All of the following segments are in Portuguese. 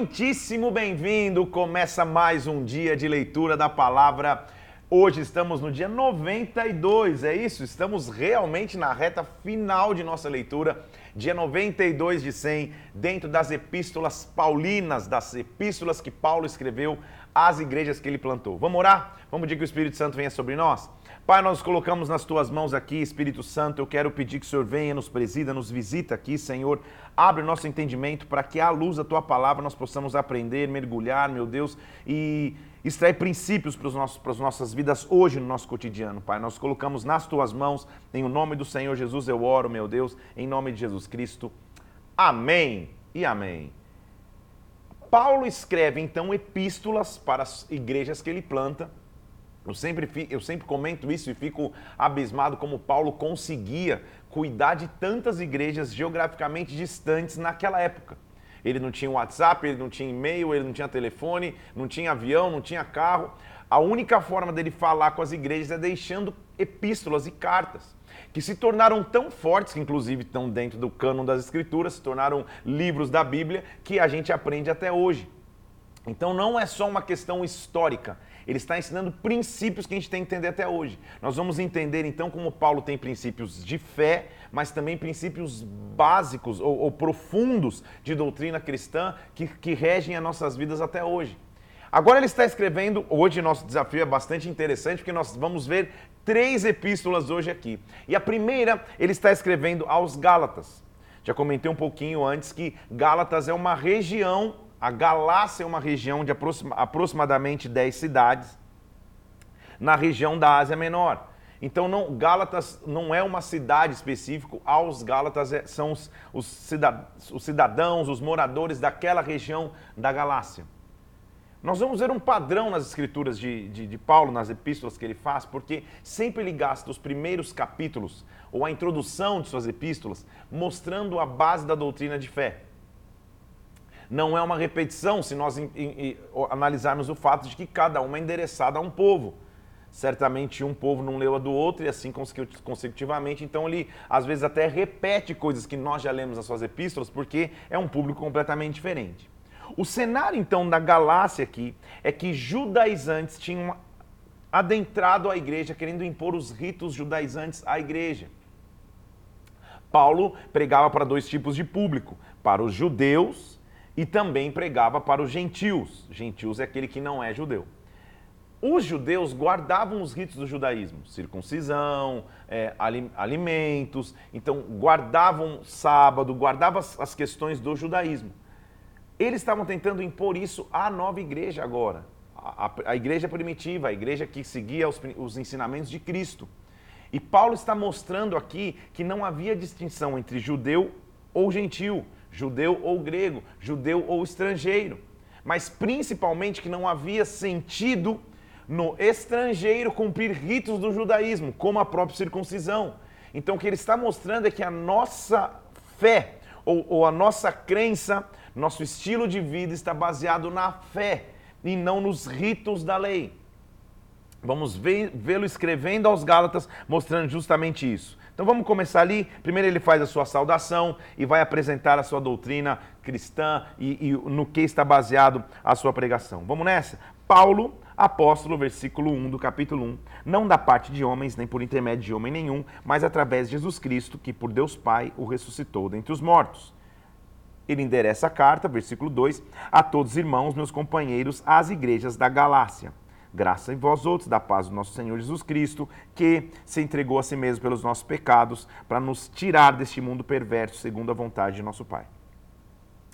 muitíssimo bem-vindo. Começa mais um dia de leitura da palavra. Hoje estamos no dia 92, é isso? Estamos realmente na reta final de nossa leitura, dia 92 de 100, dentro das epístolas paulinas, das epístolas que Paulo escreveu às igrejas que ele plantou. Vamos orar? Vamos pedir que o Espírito Santo venha sobre nós? Pai, nós colocamos nas tuas mãos aqui, Espírito Santo. Eu quero pedir que o Senhor venha, nos presida, nos visita aqui, Senhor. Abre o nosso entendimento para que, à luz da tua palavra, nós possamos aprender, mergulhar, meu Deus, e extrair princípios para, os nossos, para as nossas vidas hoje, no nosso cotidiano, Pai. Nós colocamos nas tuas mãos, em o nome do Senhor Jesus eu oro, meu Deus, em nome de Jesus Cristo. Amém e amém. Paulo escreve então epístolas para as igrejas que ele planta eu sempre, eu sempre comento isso e fico abismado como Paulo conseguia cuidar de tantas igrejas geograficamente distantes naquela época. Ele não tinha WhatsApp, ele não tinha e-mail, ele não tinha telefone, não tinha avião, não tinha carro. A única forma dele falar com as igrejas é deixando epístolas e cartas, que se tornaram tão fortes, que inclusive estão dentro do cânon das Escrituras, se tornaram livros da Bíblia, que a gente aprende até hoje. Então não é só uma questão histórica, ele está ensinando princípios que a gente tem que entender até hoje. Nós vamos entender então como Paulo tem princípios de fé, mas também princípios básicos ou, ou profundos de doutrina cristã que, que regem as nossas vidas até hoje. Agora ele está escrevendo, hoje nosso desafio é bastante interessante, porque nós vamos ver três epístolas hoje aqui. E a primeira, ele está escrevendo aos Gálatas. Já comentei um pouquinho antes que Gálatas é uma região a Galácia é uma região de aproximadamente 10 cidades na região da Ásia Menor. Então, não, Gálatas não é uma cidade específica, aos Gálatas é, são os, os, cidadãos, os moradores daquela região da Galácia. Nós vamos ver um padrão nas escrituras de, de, de, Paulo, nas epístolas que ele faz, porque sempre ele gasta os primeiros capítulos, ou a introdução de suas epístolas, mostrando a base da doutrina de fé não é uma repetição se nós analisarmos o fato de que cada uma é endereçada a um povo. Certamente um povo não leu a do outro e assim consecutivamente, então ele às vezes até repete coisas que nós já lemos nas suas epístolas, porque é um público completamente diferente. O cenário então da Galácia aqui é que judaizantes tinham adentrado a igreja querendo impor os ritos judaizantes à igreja. Paulo pregava para dois tipos de público, para os judeus e também pregava para os gentios. Gentios é aquele que não é judeu. Os judeus guardavam os ritos do judaísmo, circuncisão, é, alimentos, então guardavam sábado, guardavam as questões do judaísmo. Eles estavam tentando impor isso à nova igreja agora, a, a, a igreja primitiva, a igreja que seguia os, os ensinamentos de Cristo. E Paulo está mostrando aqui que não havia distinção entre judeu ou gentil judeu ou grego, judeu ou estrangeiro. Mas principalmente que não havia sentido no estrangeiro cumprir ritos do judaísmo, como a própria circuncisão. Então o que ele está mostrando é que a nossa fé, ou, ou a nossa crença, nosso estilo de vida está baseado na fé e não nos ritos da lei. Vamos vê-lo escrevendo aos Gálatas, mostrando justamente isso. Então vamos começar ali. Primeiro ele faz a sua saudação e vai apresentar a sua doutrina cristã e, e no que está baseado a sua pregação. Vamos nessa? Paulo, apóstolo, versículo 1 do capítulo 1, não da parte de homens, nem por intermédio de homem nenhum, mas através de Jesus Cristo, que por Deus Pai o ressuscitou dentre os mortos. Ele endereça a carta, versículo 2, a todos os irmãos, meus companheiros, às igrejas da Galácia. Graça em vós outros, da paz do nosso Senhor Jesus Cristo, que se entregou a si mesmo pelos nossos pecados, para nos tirar deste mundo perverso, segundo a vontade de nosso Pai.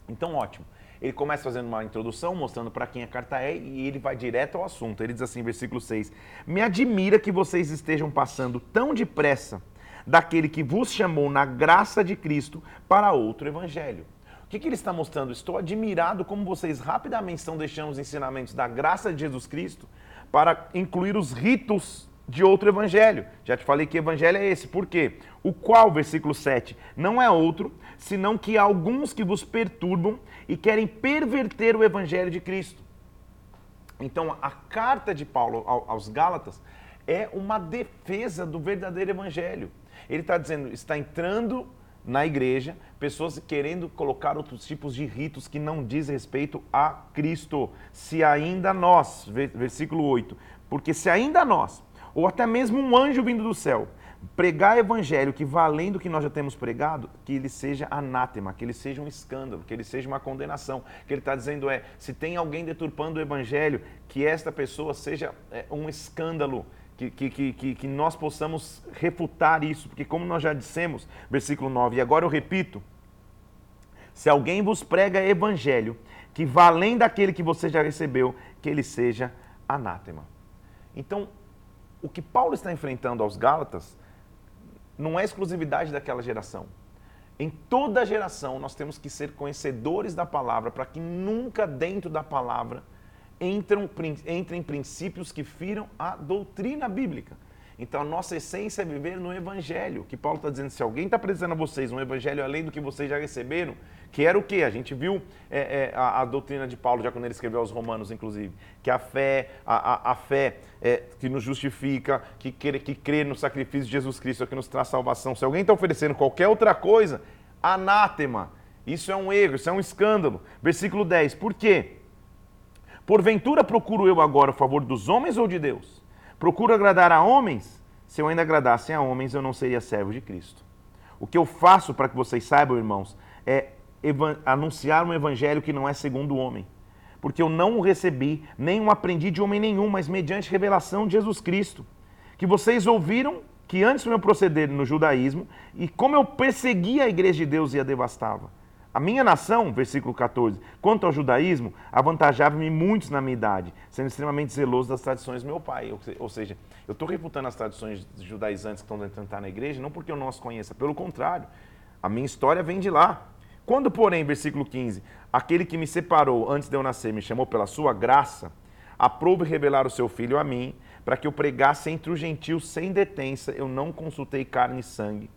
Então, ótimo. Ele começa fazendo uma introdução, mostrando para quem a carta é, e ele vai direto ao assunto. Ele diz assim, versículo 6: Me admira que vocês estejam passando tão depressa daquele que vos chamou na graça de Cristo para outro evangelho. O que, que, ele está mostrando? Estou admirado como vocês rapidamente estão deixando os ensinamentos da graça de Jesus Cristo para incluir os ritos de outro evangelho. Já te falei que evangelho é esse. Por quê? O qual, versículo 7, não é outro, senão que há alguns que vos perturbam e querem perverter o evangelho de Cristo. Então, a carta de Paulo aos Gálatas é uma defesa do verdadeiro evangelho. Ele está dizendo, está entrando na igreja, pessoas querendo colocar outros tipos de ritos que não diz respeito a Cristo. Se ainda nós, versículo 8, porque se ainda nós, ou até mesmo um anjo vindo do céu, pregar evangelho que valendo o que nós já temos pregado, que ele seja anátema, que ele seja um escândalo, que ele seja uma condenação. O que ele está dizendo é, se tem alguém deturpando o evangelho, que esta pessoa seja é, um escândalo, que, que, que, que nós possamos refutar isso, porque como nós já dissemos, versículo 9, e agora eu repito, se alguém vos prega evangelho, que valendo daquele que você já recebeu, que ele seja anátema. Então, o que Paulo está enfrentando aos Gálatas não é exclusividade daquela geração. Em toda geração nós temos que ser conhecedores da palavra para que nunca dentro da palavra entram, entrem princípios que firam a doutrina bíblica. Então a nossa essência é viver no Evangelho, que Paulo está dizendo, se alguém está apresentando a vocês um Evangelho além do que vocês já receberam, que era o quê? A gente viu é, é, a, a, doutrina de Paulo, já quando ele escreveu aos Romanos, inclusive, que a fé, a, a, a fé é, que nos justifica, que crê, que crê no sacrifício de Jesus Cristo, é que nos traz salvação. Se alguém está oferecendo qualquer outra coisa, anátema. Isso é um erro, isso é um escândalo. Versículo 10, por quê? Porventura procuro eu agora o favor dos homens ou de Deus? Procuro agradar a homens? Se eu ainda agradasse a homens, eu não seria servo de Cristo. O que eu faço para que vocês saibam, irmãos, é anunciar um evangelho que não é segundo o homem. Porque eu não o recebi, nem o aprendi de homem nenhum, mas mediante revelação de Jesus Cristo. Que vocês ouviram que antes do meu proceder no judaísmo, e como eu perseguia a igreja de Deus e a devastava. A minha nação, versículo 14, quanto ao judaísmo, avantajava-me muitos na minha idade, sendo extremamente zeloso das tradições do meu pai. Ou seja, eu estou reputando as tradições judaizantes que estão tentando na igreja, não porque eu não as conheça, pelo contrário, a minha história vem de lá. Quando, porém, versículo 15, aquele que me separou antes de eu nascer me chamou pela sua graça, aprove revelar o seu filho a mim, para que eu pregasse entre os gentios sem detença, eu não consultei carne e sangue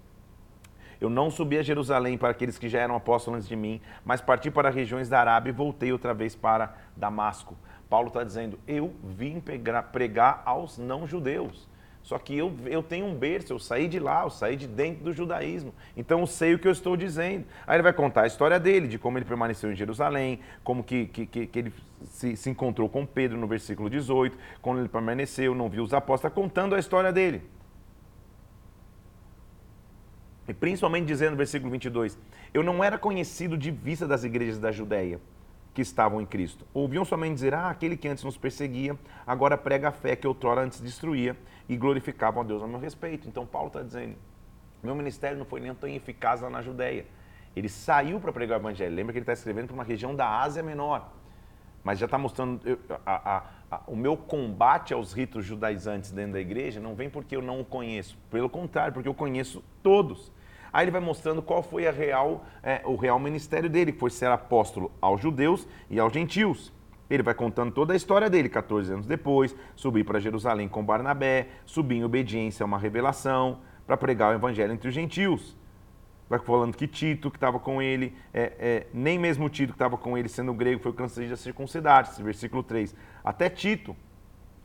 eu não subi a Jerusalém para aqueles que já eram apóstolos antes de mim, mas parti para regiões da Arábia e voltei outra vez para Damasco. Paulo está dizendo: Eu vim pregar aos não-judeus. Só que eu, eu tenho um berço, eu saí de lá, eu saí de dentro do judaísmo. Então eu sei o que eu estou dizendo. Aí ele vai contar a história dele, de como ele permaneceu em Jerusalém, como que, que, que, que ele se, se encontrou com Pedro no versículo 18, quando ele permaneceu, não viu os apóstolos, está contando a história dele. E principalmente dizendo no versículo 22, eu não era conhecido de vista das igrejas da Judéia que estavam em Cristo. Ouviam somente dizer, ah, aquele que antes nos perseguia, agora prega a fé que outrora antes destruía e glorificavam a Deus a meu respeito. Então Paulo está dizendo, meu ministério não foi nem tão eficaz lá na Judéia. Ele saiu para pregar o evangelho. Lembra que ele está escrevendo para uma região da Ásia Menor. Mas já está mostrando a, a, a, o meu combate aos ritos judaizantes dentro da igreja não vem porque eu não o conheço. Pelo contrário, porque eu conheço todos. Aí ele vai mostrando qual foi a real, é, o real ministério dele, que foi ser apóstolo aos judeus e aos gentios. Ele vai contando toda a história dele, 14 anos depois, subir para Jerusalém com Barnabé, subir em obediência a uma revelação, para pregar o evangelho entre os gentios. Vai falando que Tito, que estava com ele, é, é, nem mesmo Tito que estava com ele, sendo grego, foi cansado a circuncidar-se. Versículo 3. Até Tito,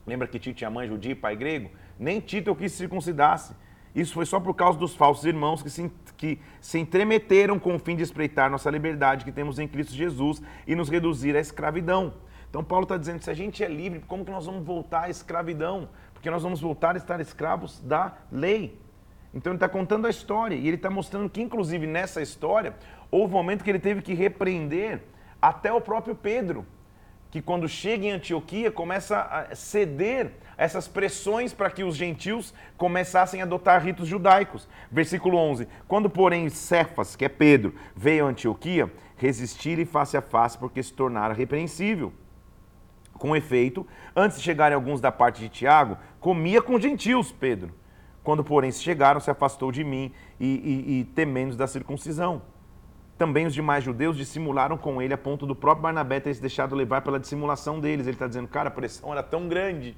lembra que Tito tinha mãe judia pai grego? Nem Tito eu quis circuncidar-se. Isso foi só por causa dos falsos irmãos que se, que se entremeteram com o fim de espreitar nossa liberdade que temos em Cristo Jesus e nos reduzir à escravidão. Então Paulo está dizendo, se a gente é livre, como que nós vamos voltar à escravidão? Porque nós vamos voltar a estar escravos da lei. Então ele está contando a história e ele está mostrando que, inclusive, nessa história, houve um momento que ele teve que repreender até o próprio Pedro que quando chega em Antioquia começa a ceder essas pressões para que os gentios começassem a adotar ritos judaicos. Versículo 11: Quando, porém, Cefas, que é Pedro, veio a Antioquia, resistir e face a face, porque se tornara repreensível. Com efeito, antes de chegarem alguns da parte de Tiago, comia com gentios, Pedro. Quando, porém, se chegaram, se afastou de mim e, e, e temendo da circuncisão. Também os demais judeus dissimularam com ele a ponto do próprio Barnabé ter se deixado levar pela dissimulação deles. Ele está dizendo, cara, a pressão era tão grande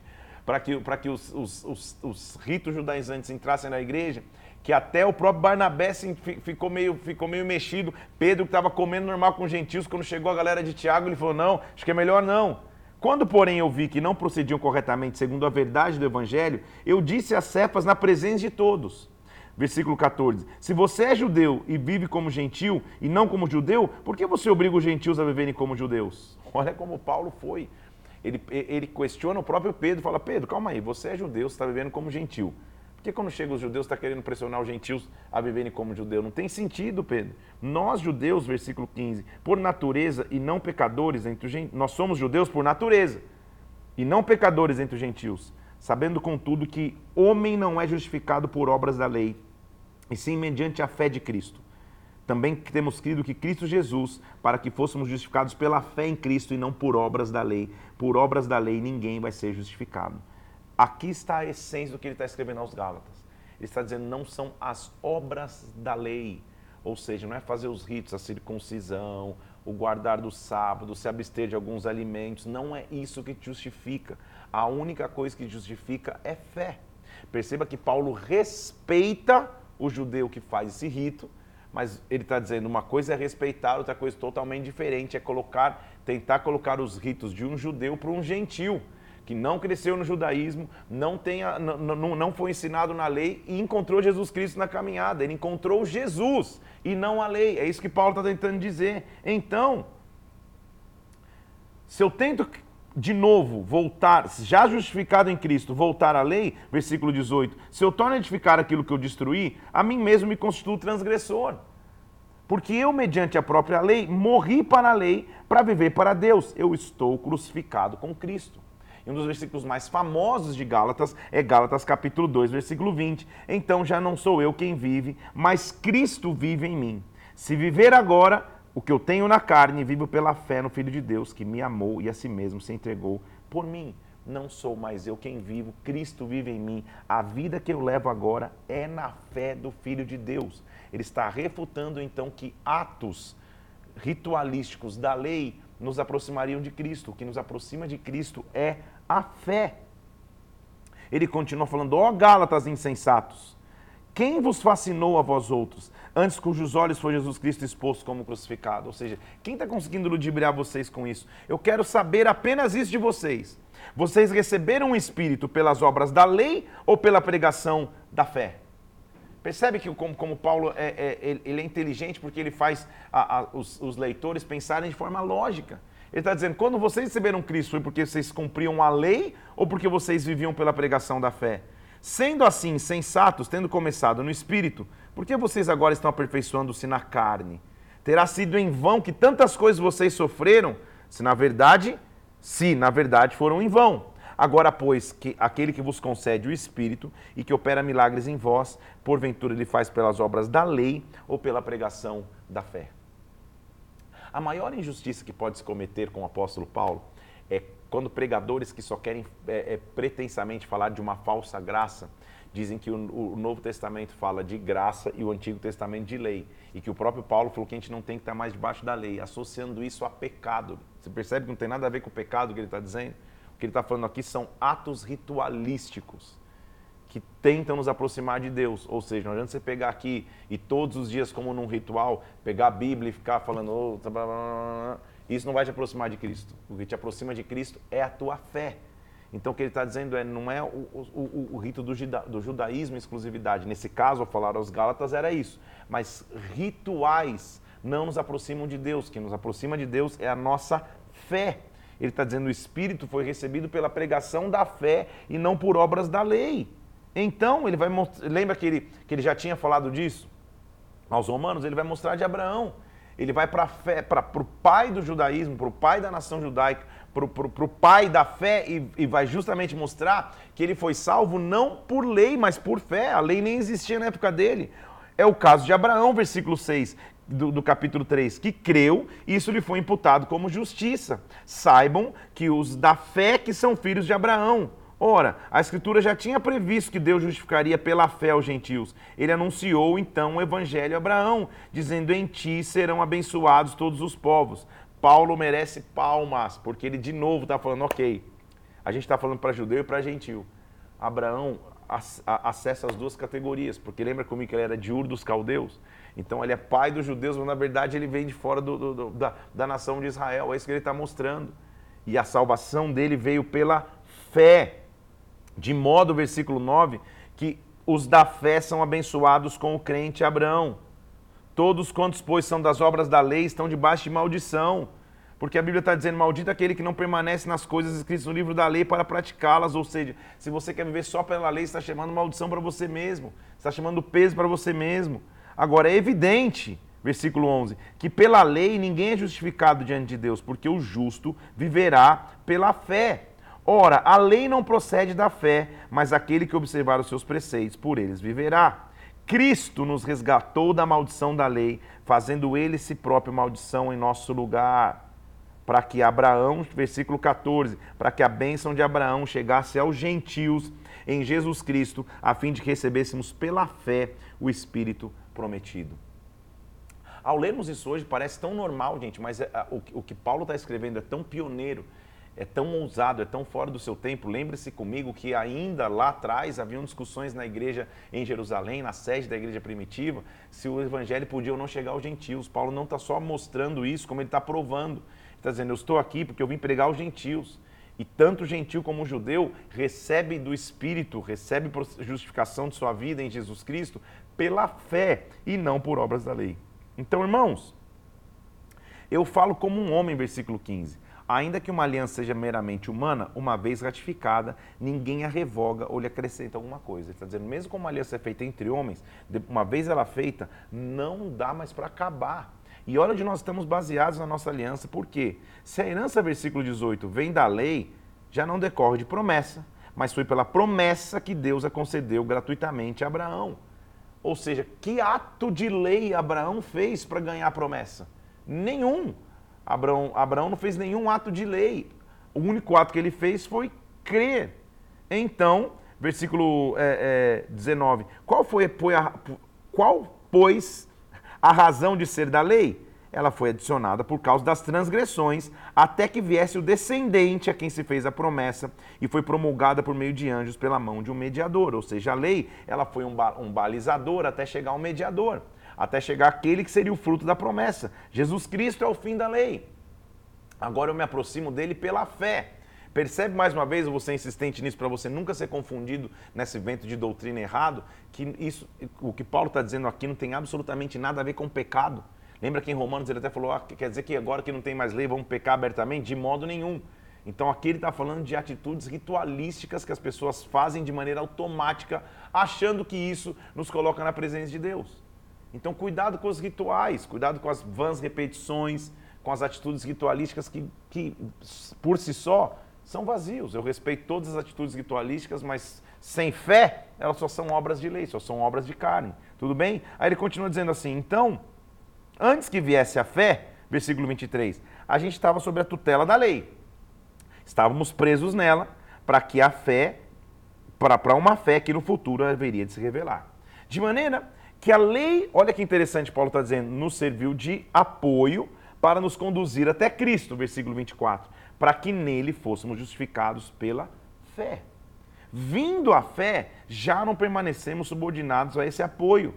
para que, para que os, os, os, os, ritos judaizantes entrassem na igreja, que até o próprio Barnabé ficou meio, ficou meio mexido. Pedro, que estava comendo normal com os gentios, quando chegou a galera de Tiago, ele falou, não, acho que é melhor não. Quando, porém, eu vi que não procediam corretamente segundo a verdade do Evangelho, eu disse a Cefas na presença de todos Versículo 14. Se você é judeu e vive como gentil e não como judeu, por que você obriga os gentios a viverem como judeus? Olha como Paulo foi. Ele, ele questiona o próprio Pedro, fala: Pedro, calma aí, você é judeu, você está vivendo como gentil. Por que quando chega os judeus está querendo pressionar os gentios a viverem como judeu? Não tem sentido, Pedro. Nós judeus, versículo 15, por natureza e não pecadores entre os gentios, nós somos judeus por natureza e não pecadores entre os gentios, sabendo contudo que homem não é justificado por obras da lei, e sim mediante a fé de Cristo. Também temos crido que Cristo Jesus, para que fôssemos justificados pela fé em Cristo e não por obras da lei. Por obras da lei ninguém vai ser justificado. Aqui está a essência do que ele está escrevendo aos Gálatas. Ele está dizendo não são as obras da lei, ou seja, não é fazer os ritos, a circuncisão, o guardar do sábado, se abster de alguns alimentos, não é isso que justifica. A única coisa que justifica é fé. Perceba que Paulo respeita o judeu que faz esse rito, mas ele está dizendo uma coisa é respeitar, outra coisa totalmente diferente é colocar, tentar colocar os ritos de um judeu para um gentil que não cresceu no judaísmo, não, tenha, não, não foi ensinado na lei e encontrou Jesus Cristo na caminhada. Ele encontrou Jesus e não a lei. É isso que Paulo está tentando dizer. Então, se eu tento de novo voltar, já justificado em Cristo, voltar à lei, versículo 18, se eu torno a edificar aquilo que eu destruí, a mim mesmo me constituo transgressor. Porque eu, mediante a própria lei, morri para a lei para viver para Deus. Eu estou crucificado com Cristo. E um dos versículos mais famosos de Gálatas é Gálatas capítulo 2, versículo 20. Então já não sou eu quem vive, mas Cristo vive em mim. Se viver agora, o que eu tenho na carne, vivo pela fé no Filho de Deus, que me amou e a si mesmo se entregou por mim. Não sou mais eu quem vivo, Cristo vive em mim. A vida que eu levo agora é na fé do Filho de Deus. Ele está refutando então que atos ritualísticos da lei nos aproximariam de Cristo. O que nos aproxima de Cristo é a fé. Ele continua falando: Ó Gálatas insensatos, quem vos fascinou a vós outros? antes cujos olhos foi Jesus Cristo exposto como crucificado. Ou seja, quem está conseguindo ludibriar vocês com isso? Eu quero saber apenas isso de vocês. Vocês receberam o Espírito pelas obras da lei ou pela pregação da fé? Percebe que como, como Paulo é, é, ele é inteligente porque ele faz a, a, os, os leitores pensarem de forma lógica. Ele está dizendo, quando vocês receberam Cristo, foi porque vocês cumpriam a lei ou porque vocês viviam pela pregação da fé? Sendo assim, sensatos, tendo começado no Espírito, por que vocês agora estão aperfeiçoando-se na carne? Terá sido em vão que tantas coisas vocês sofreram, se na verdade, se na verdade foram em vão. Agora, pois, que aquele que vos concede o Espírito e que opera milagres em vós, porventura ele faz pelas obras da lei ou pela pregação da fé. A maior injustiça que pode se cometer com o apóstolo Paulo é quando pregadores que só querem é, é, pretensamente falar de uma falsa graça dizem que o, o, Novo Testamento fala de graça e o Antigo Testamento de lei. E que o próprio Paulo falou que a gente não tem que estar mais debaixo da lei, associando isso a pecado. Você percebe que não tem nada a ver com o pecado que ele está dizendo? Que ele está falando aqui são atos ritualísticos que tentam nos aproximar de Deus. Ou seja, não adianta você pegar aqui e todos os dias, como num ritual, pegar a Bíblia e ficar falando. Oh, blá, blá, blá, isso não vai te aproximar de Cristo. O que te aproxima de Cristo é a tua fé. Então o que ele está dizendo é, não é o, o, o rito do, do judaísmo exclusividade. Nesse caso, ao falar aos Gálatas, era isso. Mas rituais não nos aproximam de Deus. O que nos aproxima de Deus é a nossa fé. Ele está dizendo o Espírito foi recebido pela pregação da fé e não por obras da lei. Então, ele vai lembra que ele, que ele já tinha falado disso? Aos romanos, ele vai mostrar de Abraão. Ele vai para o pai do judaísmo, para o pai da nação judaica, para o pai da fé e, e, vai justamente mostrar que ele foi salvo não por lei, mas por fé. A lei nem existia na época dele. É o caso de Abraão, versículo 6 do, do capítulo 3, que creu isso lhe foi imputado como justiça. Saibam que os da fé que são filhos de Abraão. Ora, a Escritura já tinha previsto que Deus justificaria pela fé aos gentios. Ele anunciou então o evangelho a Abraão, dizendo: Em ti serão abençoados todos os povos. Paulo merece palmas, porque ele de novo está falando, ok, a gente está falando para judeu e para gentil. Abraão acessa as duas categorias, porque lembra comigo que ele era de Ur dos caldeus? Então ele é pai dos judeus, mas na verdade ele vem de fora do, do, do, da, da nação de Israel, é isso que ele está mostrando. E a salvação dele veio pela fé, de modo, versículo 9, que os da fé são abençoados com o crente Abraão. Todos quantos, pois, são das obras da lei estão debaixo de maldição. Porque a Bíblia está dizendo: maldito aquele que não permanece nas coisas escritas no livro da lei para praticá-las. Ou seja, se você quer viver só pela lei, está chamando maldição para você mesmo, está chamando peso para você mesmo. Agora, é evidente, versículo 11, que pela lei ninguém é justificado diante de Deus, porque o justo viverá pela fé. Ora, a lei não procede da fé, mas aquele que observar os seus preceitos, por eles viverá. Cristo nos resgatou da maldição da lei, fazendo ele si próprio maldição em nosso lugar, para que Abraão, versículo 14, para que a bênção de Abraão chegasse aos gentios em Jesus Cristo, a fim de que recebêssemos pela fé o Espírito prometido. Ao lermos isso hoje, parece tão normal, gente, mas é, o que Paulo está escrevendo é tão pioneiro é tão ousado, é tão fora do seu tempo. Lembre-se comigo que ainda lá atrás haviam discussões na igreja em Jerusalém, na sede da igreja primitiva, se o evangelho podia ou não chegar aos gentios. Paulo não está só mostrando isso, como ele está provando. Está dizendo, eu estou aqui porque eu vim pregar aos gentios. E tanto gentil como judeu recebe do Espírito, recebe justificação de sua vida em Jesus Cristo pela fé e não por obras da lei. Então, irmãos, eu falo como um homem, versículo 15. Ainda que uma aliança seja meramente humana, uma vez ratificada, ninguém a revoga ou lhe acrescenta alguma coisa. Ele está dizendo, mesmo como uma aliança é feita entre homens, uma vez ela feita, não dá mais para acabar. E olha onde nós estamos baseados na nossa aliança, por quê? Se a herança, versículo 18, vem da lei, já não decorre de promessa, mas foi pela promessa que Deus a concedeu gratuitamente a Abraão. Ou seja, que ato de lei Abraão fez para ganhar a promessa? Nenhum. Abraão, Abraão não fez nenhum ato de lei. O único ato que ele fez foi crer. Então, versículo é, é, 19: qual foi, foi a, qual, pois, a razão de ser da lei? Ela foi adicionada por causa das transgressões, até que viesse o descendente a quem se fez a promessa e foi promulgada por meio de anjos pela mão de um mediador. Ou seja, a lei ela foi um, um balizador até chegar ao mediador até chegar aquele que seria o fruto da promessa. Jesus Cristo é o fim da lei. Agora eu me aproximo dele pela fé. Percebe mais uma vez, você insistente nisso, para você nunca ser confundido nesse vento de doutrina errado, que isso, o que Paulo está dizendo aqui não tem absolutamente nada a ver com pecado. Lembra que em Romanos ele até falou, ah, quer dizer que agora que não tem mais lei, vamos pecar abertamente? De modo nenhum. Então aqui ele está falando de atitudes ritualísticas que as pessoas fazem de maneira automática, achando que isso nos coloca na presença de Deus. Então, cuidado com os rituais, cuidado com as vãs repetições, com as atitudes ritualísticas que, que, por si só, são vazios. Eu respeito todas as atitudes ritualísticas, mas sem fé, elas só são obras de lei, só são obras de carne. Tudo bem? Aí ele continua dizendo assim: então, antes que viesse a fé, versículo 23, a gente estava sob a tutela da lei. Estávamos presos nela para que a fé, para uma fé que no futuro haveria de se revelar. De maneira que a lei, olha que interessante, Paulo está dizendo, nos serviu de apoio para nos conduzir até Cristo, versículo 24, para que nele fôssemos justificados pela fé. Vindo a fé, já não permanecemos subordinados a esse apoio.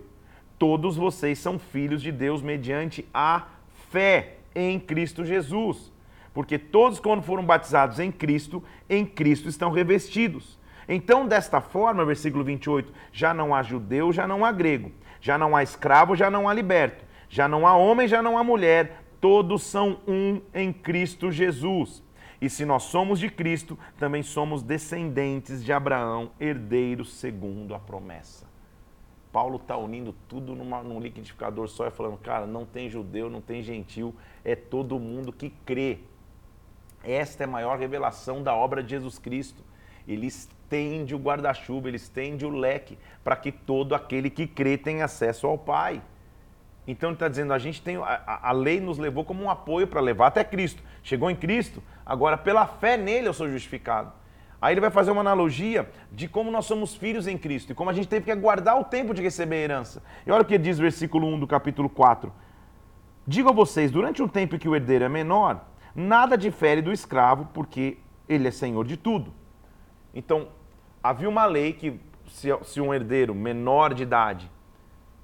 Todos vocês são filhos de Deus mediante a fé em Cristo Jesus. Porque todos, quando foram batizados em Cristo, em Cristo estão revestidos. Então, desta forma, versículo 28, já não há judeu, já não há grego já não há escravo, já não há liberto. Já não há homem, já não há mulher. Todos são um em Cristo Jesus. E se nós somos de Cristo, também somos descendentes de Abraão, herdeiros segundo a promessa. Paulo está unindo tudo numa, num liquidificador só e falando, cara, não tem judeu, não tem gentil, é todo mundo que crê. Esta é a maior revelação da obra de Jesus Cristo. Ele estende o guarda-chuva, ele estende o leque para que todo aquele que crê tenha acesso ao Pai. Então ele está dizendo, a gente tem. A, a lei nos levou como um apoio para levar até Cristo. Chegou em Cristo, agora pela fé nele eu sou justificado. Aí ele vai fazer uma analogia de como nós somos filhos em Cristo e como a gente teve que aguardar o tempo de receber a herança. E olha o que diz o versículo 1 do capítulo 4. Digo a vocês, durante um tempo que o herdeiro é menor, nada difere do escravo, porque ele é senhor de tudo. Então, havia uma lei que se, se um herdeiro menor de idade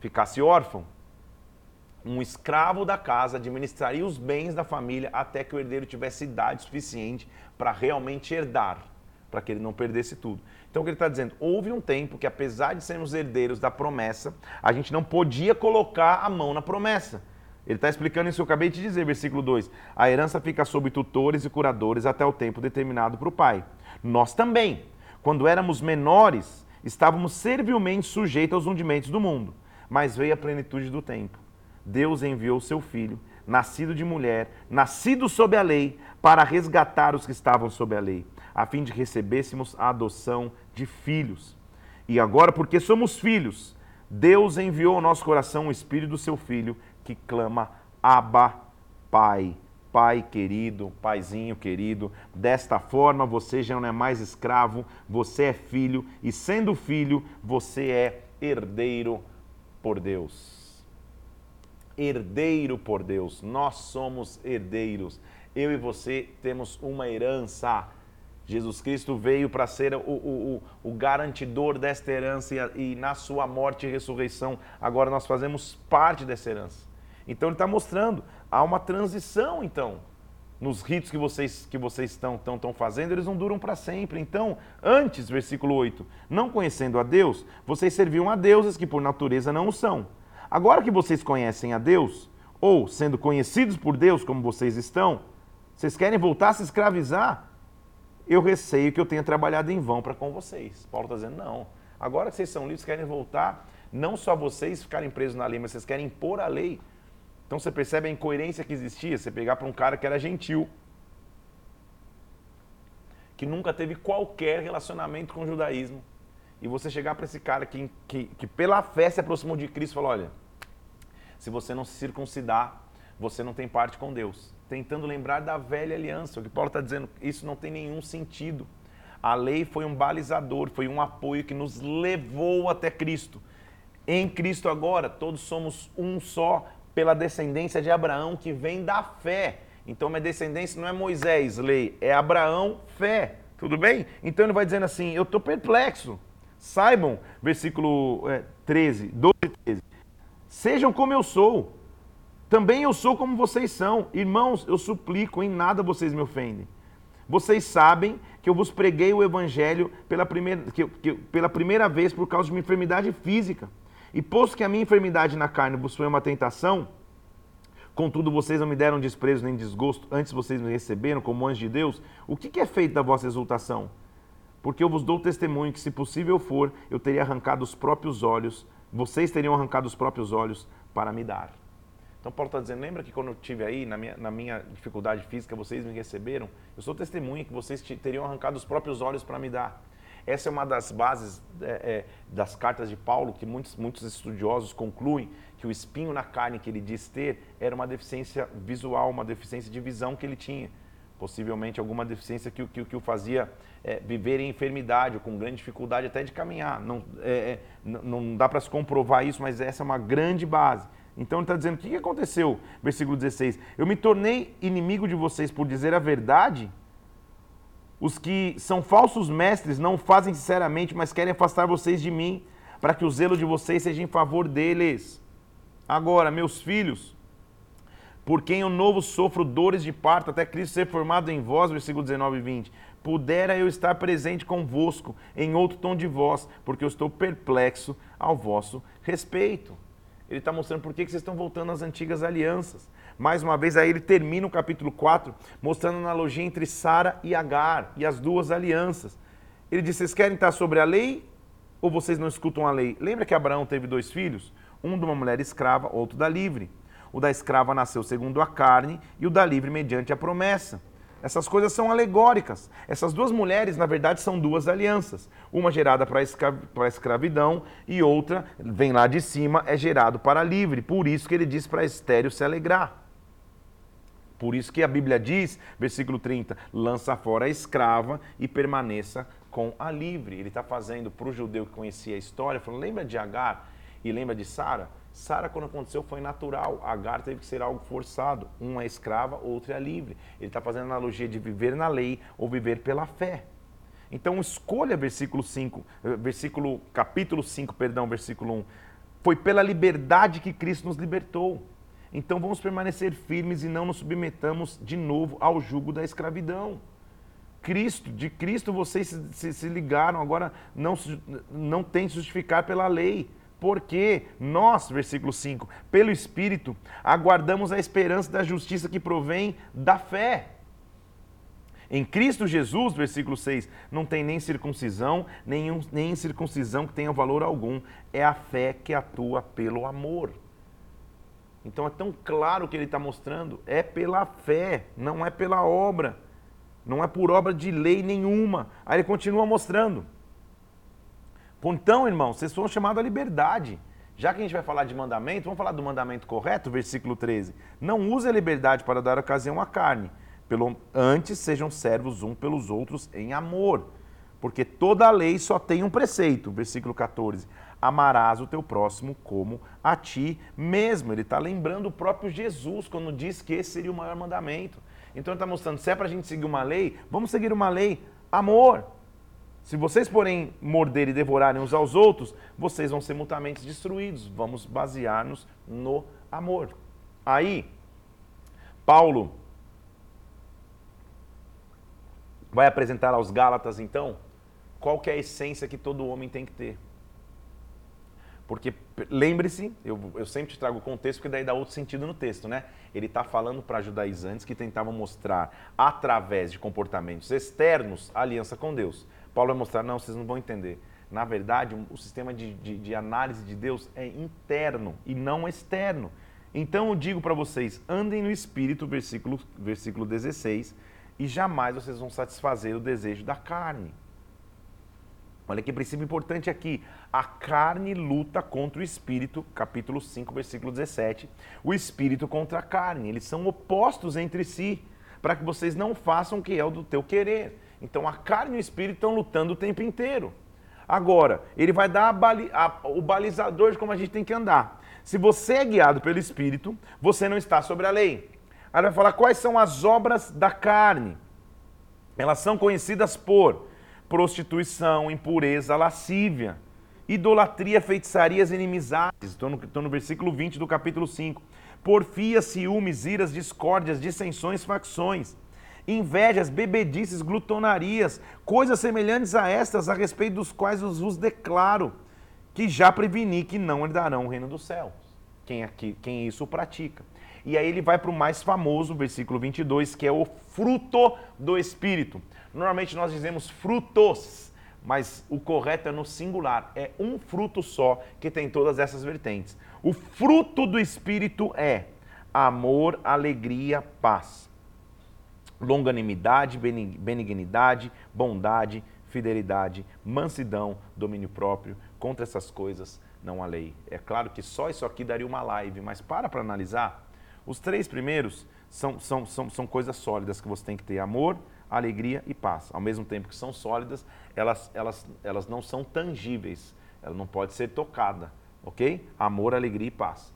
ficasse órfão, um escravo da casa administraria os bens da família até que o herdeiro tivesse idade suficiente para realmente herdar, para que ele não perdesse tudo. Então o que ele está dizendo? Houve um tempo que, apesar de sermos herdeiros da promessa, a gente não podia colocar a mão na promessa. Ele está explicando isso que eu acabei de dizer, versículo 2. A herança fica sob tutores e curadores até o tempo determinado para o pai. Nós também, quando éramos menores, estávamos servilmente sujeitos aos hundimentos do mundo. Mas veio a plenitude do tempo. Deus enviou seu filho, nascido de mulher, nascido sob a lei, para resgatar os que estavam sob a lei, a fim de recebêssemos a adoção de filhos. E agora, porque somos filhos, Deus enviou ao nosso coração o espírito do seu filho, que clama Abba, Pai. Pai querido, paizinho querido, desta forma você já não é mais escravo, você é filho, e sendo filho, você é herdeiro por Deus. Herdeiro por Deus, nós somos herdeiros. Eu e você temos uma herança. Jesus Cristo veio para ser o, o, o, garantidor desta herança e, e na sua morte e ressurreição, agora nós fazemos parte dessa herança. Então ele está mostrando, há uma transição então. Nos ritos que vocês, que vocês estão, estão, estão fazendo, eles não duram para sempre. Então, antes, versículo 8, não conhecendo a Deus, vocês serviam a deuses que por natureza não o são. Agora que vocês conhecem a Deus, ou sendo conhecidos por Deus como vocês estão, vocês querem voltar a se escravizar? Eu receio que eu tenha trabalhado em vão para com vocês. Paulo está dizendo, não. Agora que vocês são livres, querem voltar, não só vocês ficarem presos na lei, mas vocês querem impor a lei então você percebe a incoerência que existia. Você pegar para um cara que era gentil, que nunca teve qualquer relacionamento com o judaísmo, e você chegar para esse cara que, que, que, pela fé se aproximou de Cristo e falou: olha, se você não se circuncidar, você não tem parte com Deus. Tentando lembrar da velha aliança. O que Paulo está dizendo, isso não tem nenhum sentido. A lei foi um balizador, foi um apoio que nos levou até Cristo. Em Cristo agora, todos somos um só pela descendência de Abraão que vem da fé. Então, minha descendência não é Moisés, lei, é Abraão, fé. Tudo bem? Então ele vai dizendo assim: eu estou perplexo. Saibam, versículo é, 13, 12 e 13. Sejam como eu sou, também eu sou como vocês são. Irmãos, eu suplico, em nada vocês me ofendem. Vocês sabem que eu vos preguei o evangelho pela primeira, que, que, pela primeira vez por causa de uma enfermidade física. E posto que a minha enfermidade na carne vos foi uma tentação, contudo vocês não me deram desprezo nem desgosto, antes vocês me receberam como anjo de Deus, o que, é feito da vossa exultação? Porque eu vos dou testemunho que, se possível for, eu teria arrancado os próprios olhos, vocês teriam arrancado os próprios olhos para me dar. Então Paulo está dizendo, lembra que quando eu estive aí, na minha, na minha dificuldade física, vocês me receberam? Eu sou testemunha que vocês teriam arrancado os próprios olhos para me dar. Essa é uma das bases é, é, das cartas de Paulo, que muitos, muitos estudiosos concluem que o espinho na carne que ele diz ter era uma deficiência visual, uma deficiência de visão que ele tinha. Possivelmente alguma deficiência que, que, que o fazia é, viver em enfermidade, ou com grande dificuldade até de caminhar. Não, é, é não dá para se comprovar isso, mas essa é uma grande base. Então ele está dizendo: o que aconteceu? Versículo 16: Eu me tornei inimigo de vocês por dizer a verdade os que são falsos mestres não fazem sinceramente, mas querem afastar vocês de mim, para que o zelo de vocês seja em favor deles. Agora, meus filhos, por quem eu novo sofro dores de parto, até Cristo ser formado em vós, versículo 19 e 20. Pudera eu estar presente convosco em outro tom de voz, porque eu estou perplexo ao vosso respeito. Ele está mostrando por que vocês estão voltando às antigas alianças. Mais uma vez, aí ele termina o capítulo 4 mostrando a analogia entre Sara e Agar e as duas alianças. Ele diz: Vocês querem estar sobre a lei ou vocês não escutam a lei? Lembra que Abraão teve dois filhos? Um de uma mulher escrava, outro da livre. O da escrava nasceu segundo a carne e o da livre mediante a promessa. Essas coisas são alegóricas. Essas duas mulheres, na verdade, são duas alianças. Uma gerada para a escravidão e outra, vem lá de cima, é gerado para livre. Por isso que ele diz para estéreo se alegrar. Por isso que a Bíblia diz, versículo 30, lança fora a escrava e permaneça com a livre. Ele está fazendo para o judeu que conhecia a história, falando, lembra de Agar e lembra de Sara? Sara, quando aconteceu, foi natural. Agar teve que ser algo forçado. Uma é escrava, outra é livre. Ele está fazendo analogia de viver na lei ou viver pela fé. Então escolha versículo 5, eh, versículo, capítulo 5, perdão, versículo 1. Foi pela liberdade que Cristo nos libertou. Então vamos permanecer firmes e não nos submetamos de novo ao jugo da escravidão. Cristo, de Cristo vocês se, se, se ligaram, agora não, não tem justificar pela lei. Porque nós, versículo 5, pelo Espírito, aguardamos a esperança da justiça que provém da fé. Em Cristo Jesus, versículo 6, não tem nem circuncisão, nem, nem circuncisão que tenha valor algum. É a fé que atua pelo amor. Então é tão claro que ele está mostrando, é pela fé, não é pela obra. Não é por obra de lei nenhuma. Aí ele continua mostrando. Então, irmão, vocês foram chamados à liberdade. Já que a gente vai falar de mandamento, vamos falar do mandamento correto, versículo 13. Não use a liberdade para dar ocasião à carne. Pelo, antes sejam servos um pelos outros em amor. Porque toda a lei só tem um preceito, versículo 14. Amarás o teu próximo como a ti mesmo. Ele está lembrando o próprio Jesus quando diz que esse seria o maior mandamento. Então ele está mostrando, se é para a gente seguir uma lei, vamos seguir uma lei, amor. Se vocês, porém, morderem e devorarem uns aos outros, vocês vão ser mutuamente destruídos. Vamos basear-nos no amor. Aí, Paulo vai apresentar aos Gálatas, então, qual que é a essência que todo homem tem que ter. Porque, lembre-se, eu, eu sempre te trago o contexto, porque daí dá outro sentido no texto, né? Ele está falando para judaizantes que tentavam mostrar, através de comportamentos externos, a aliança com Deus. Paulo vai mostrar, não, vocês não vão entender. Na verdade, o sistema de, de, de análise de Deus é interno e não externo. Então eu digo para vocês, andem no Espírito, versículo, versículo 16, e jamais vocês vão satisfazer o desejo da carne. Olha que princípio importante aqui. A carne luta contra o espírito, capítulo 5, versículo 17. O espírito contra a carne. Eles são opostos entre si, para que vocês não façam o que é o do teu querer. Então a carne e o espírito estão lutando o tempo inteiro. Agora, ele vai dar a bali a, o balizador de como a gente tem que andar. Se você é guiado pelo espírito, você não está sobre a lei. Aí vai falar quais são as obras da carne. Elas são conhecidas por prostituição, impureza, lascívia, idolatria, feitiçarias, inimizades. Estou no, estou no versículo 20 do capítulo 5. Porfia, ciúmes, iras, discórdias, dissensões, facções invejas, bebedices, glutonarias, coisas semelhantes a estas, a respeito dos quais os vos declaro, que já preveni que não herdarão o reino dos céus. Quem, aqui, quem isso pratica. E aí ele vai para o mais famoso, versículo 22, que é o fruto do Espírito. Normalmente nós dizemos frutos, mas o correto é no singular. É um fruto só que tem todas essas vertentes. O fruto do Espírito é amor, alegria, paz longanimidade, benignidade, bondade, fidelidade, mansidão, domínio próprio. Contra essas coisas não há lei. É claro que só isso aqui daria uma live, mas para para analisar. Os três primeiros são, são, são, são coisas sólidas que você tem que ter: amor, alegria e paz. Ao mesmo tempo que são sólidas, elas, elas, elas não são tangíveis. Ela não pode ser tocada, ok? Amor, alegria e paz.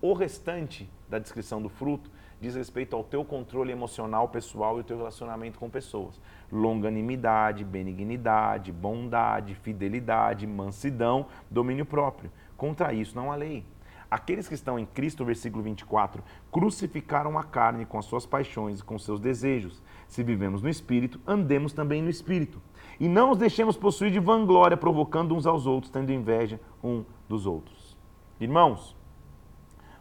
O restante da descrição do fruto diz respeito ao teu controle emocional pessoal e o teu relacionamento com pessoas. Longanimidade, benignidade, bondade, fidelidade, mansidão, domínio próprio. Contra isso não há lei. Aqueles que estão em Cristo, versículo 24, crucificaram a carne com as suas paixões e com seus desejos. Se vivemos no Espírito, andemos também no Espírito. E não os deixemos possuir de vanglória, provocando uns aos outros, tendo inveja um dos outros. Irmãos,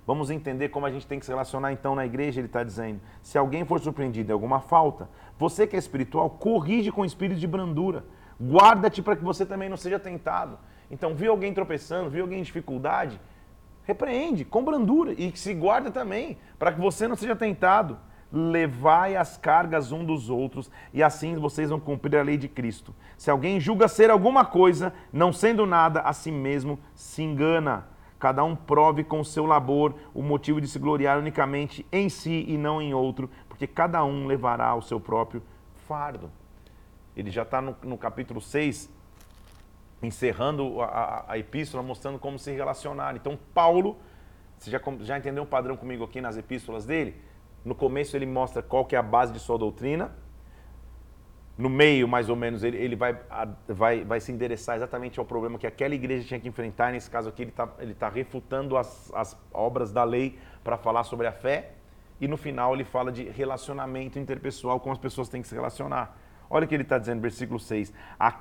Vamos entender como a gente tem que se relacionar então na igreja, ele está dizendo. Se alguém for surpreendido em alguma falta, você que é espiritual, corrige com espírito de brandura. Guarda-te para que você também não seja tentado. Então, viu alguém tropeçando, viu alguém em dificuldade, repreende com brandura e se guarda também, para que você não seja tentado. Levai as cargas um dos outros, e assim vocês vão cumprir a lei de Cristo. Se alguém julga ser alguma coisa, não sendo nada, a si mesmo se engana. Cada um prove com o seu labor o motivo de se gloriar unicamente em si e não em outro, porque cada um levará o seu próprio fardo. Ele já está no, no, capítulo 6, encerrando a, a, a, epístola, mostrando como se relacionar. Então, Paulo, você já, já entendeu um padrão comigo aqui nas epístolas dele? No começo ele mostra qual que é a base de sua doutrina, no meio, mais ou menos, ele, ele vai, vai, vai se endereçar exatamente ao problema que aquela igreja tinha que enfrentar. Nesse caso aqui, ele está ele tá refutando as, as obras da lei para falar sobre a fé. e no final ele fala de relacionamento interpessoal, como as pessoas têm que se relacionar. Olha o que ele está dizendo, versículo 6,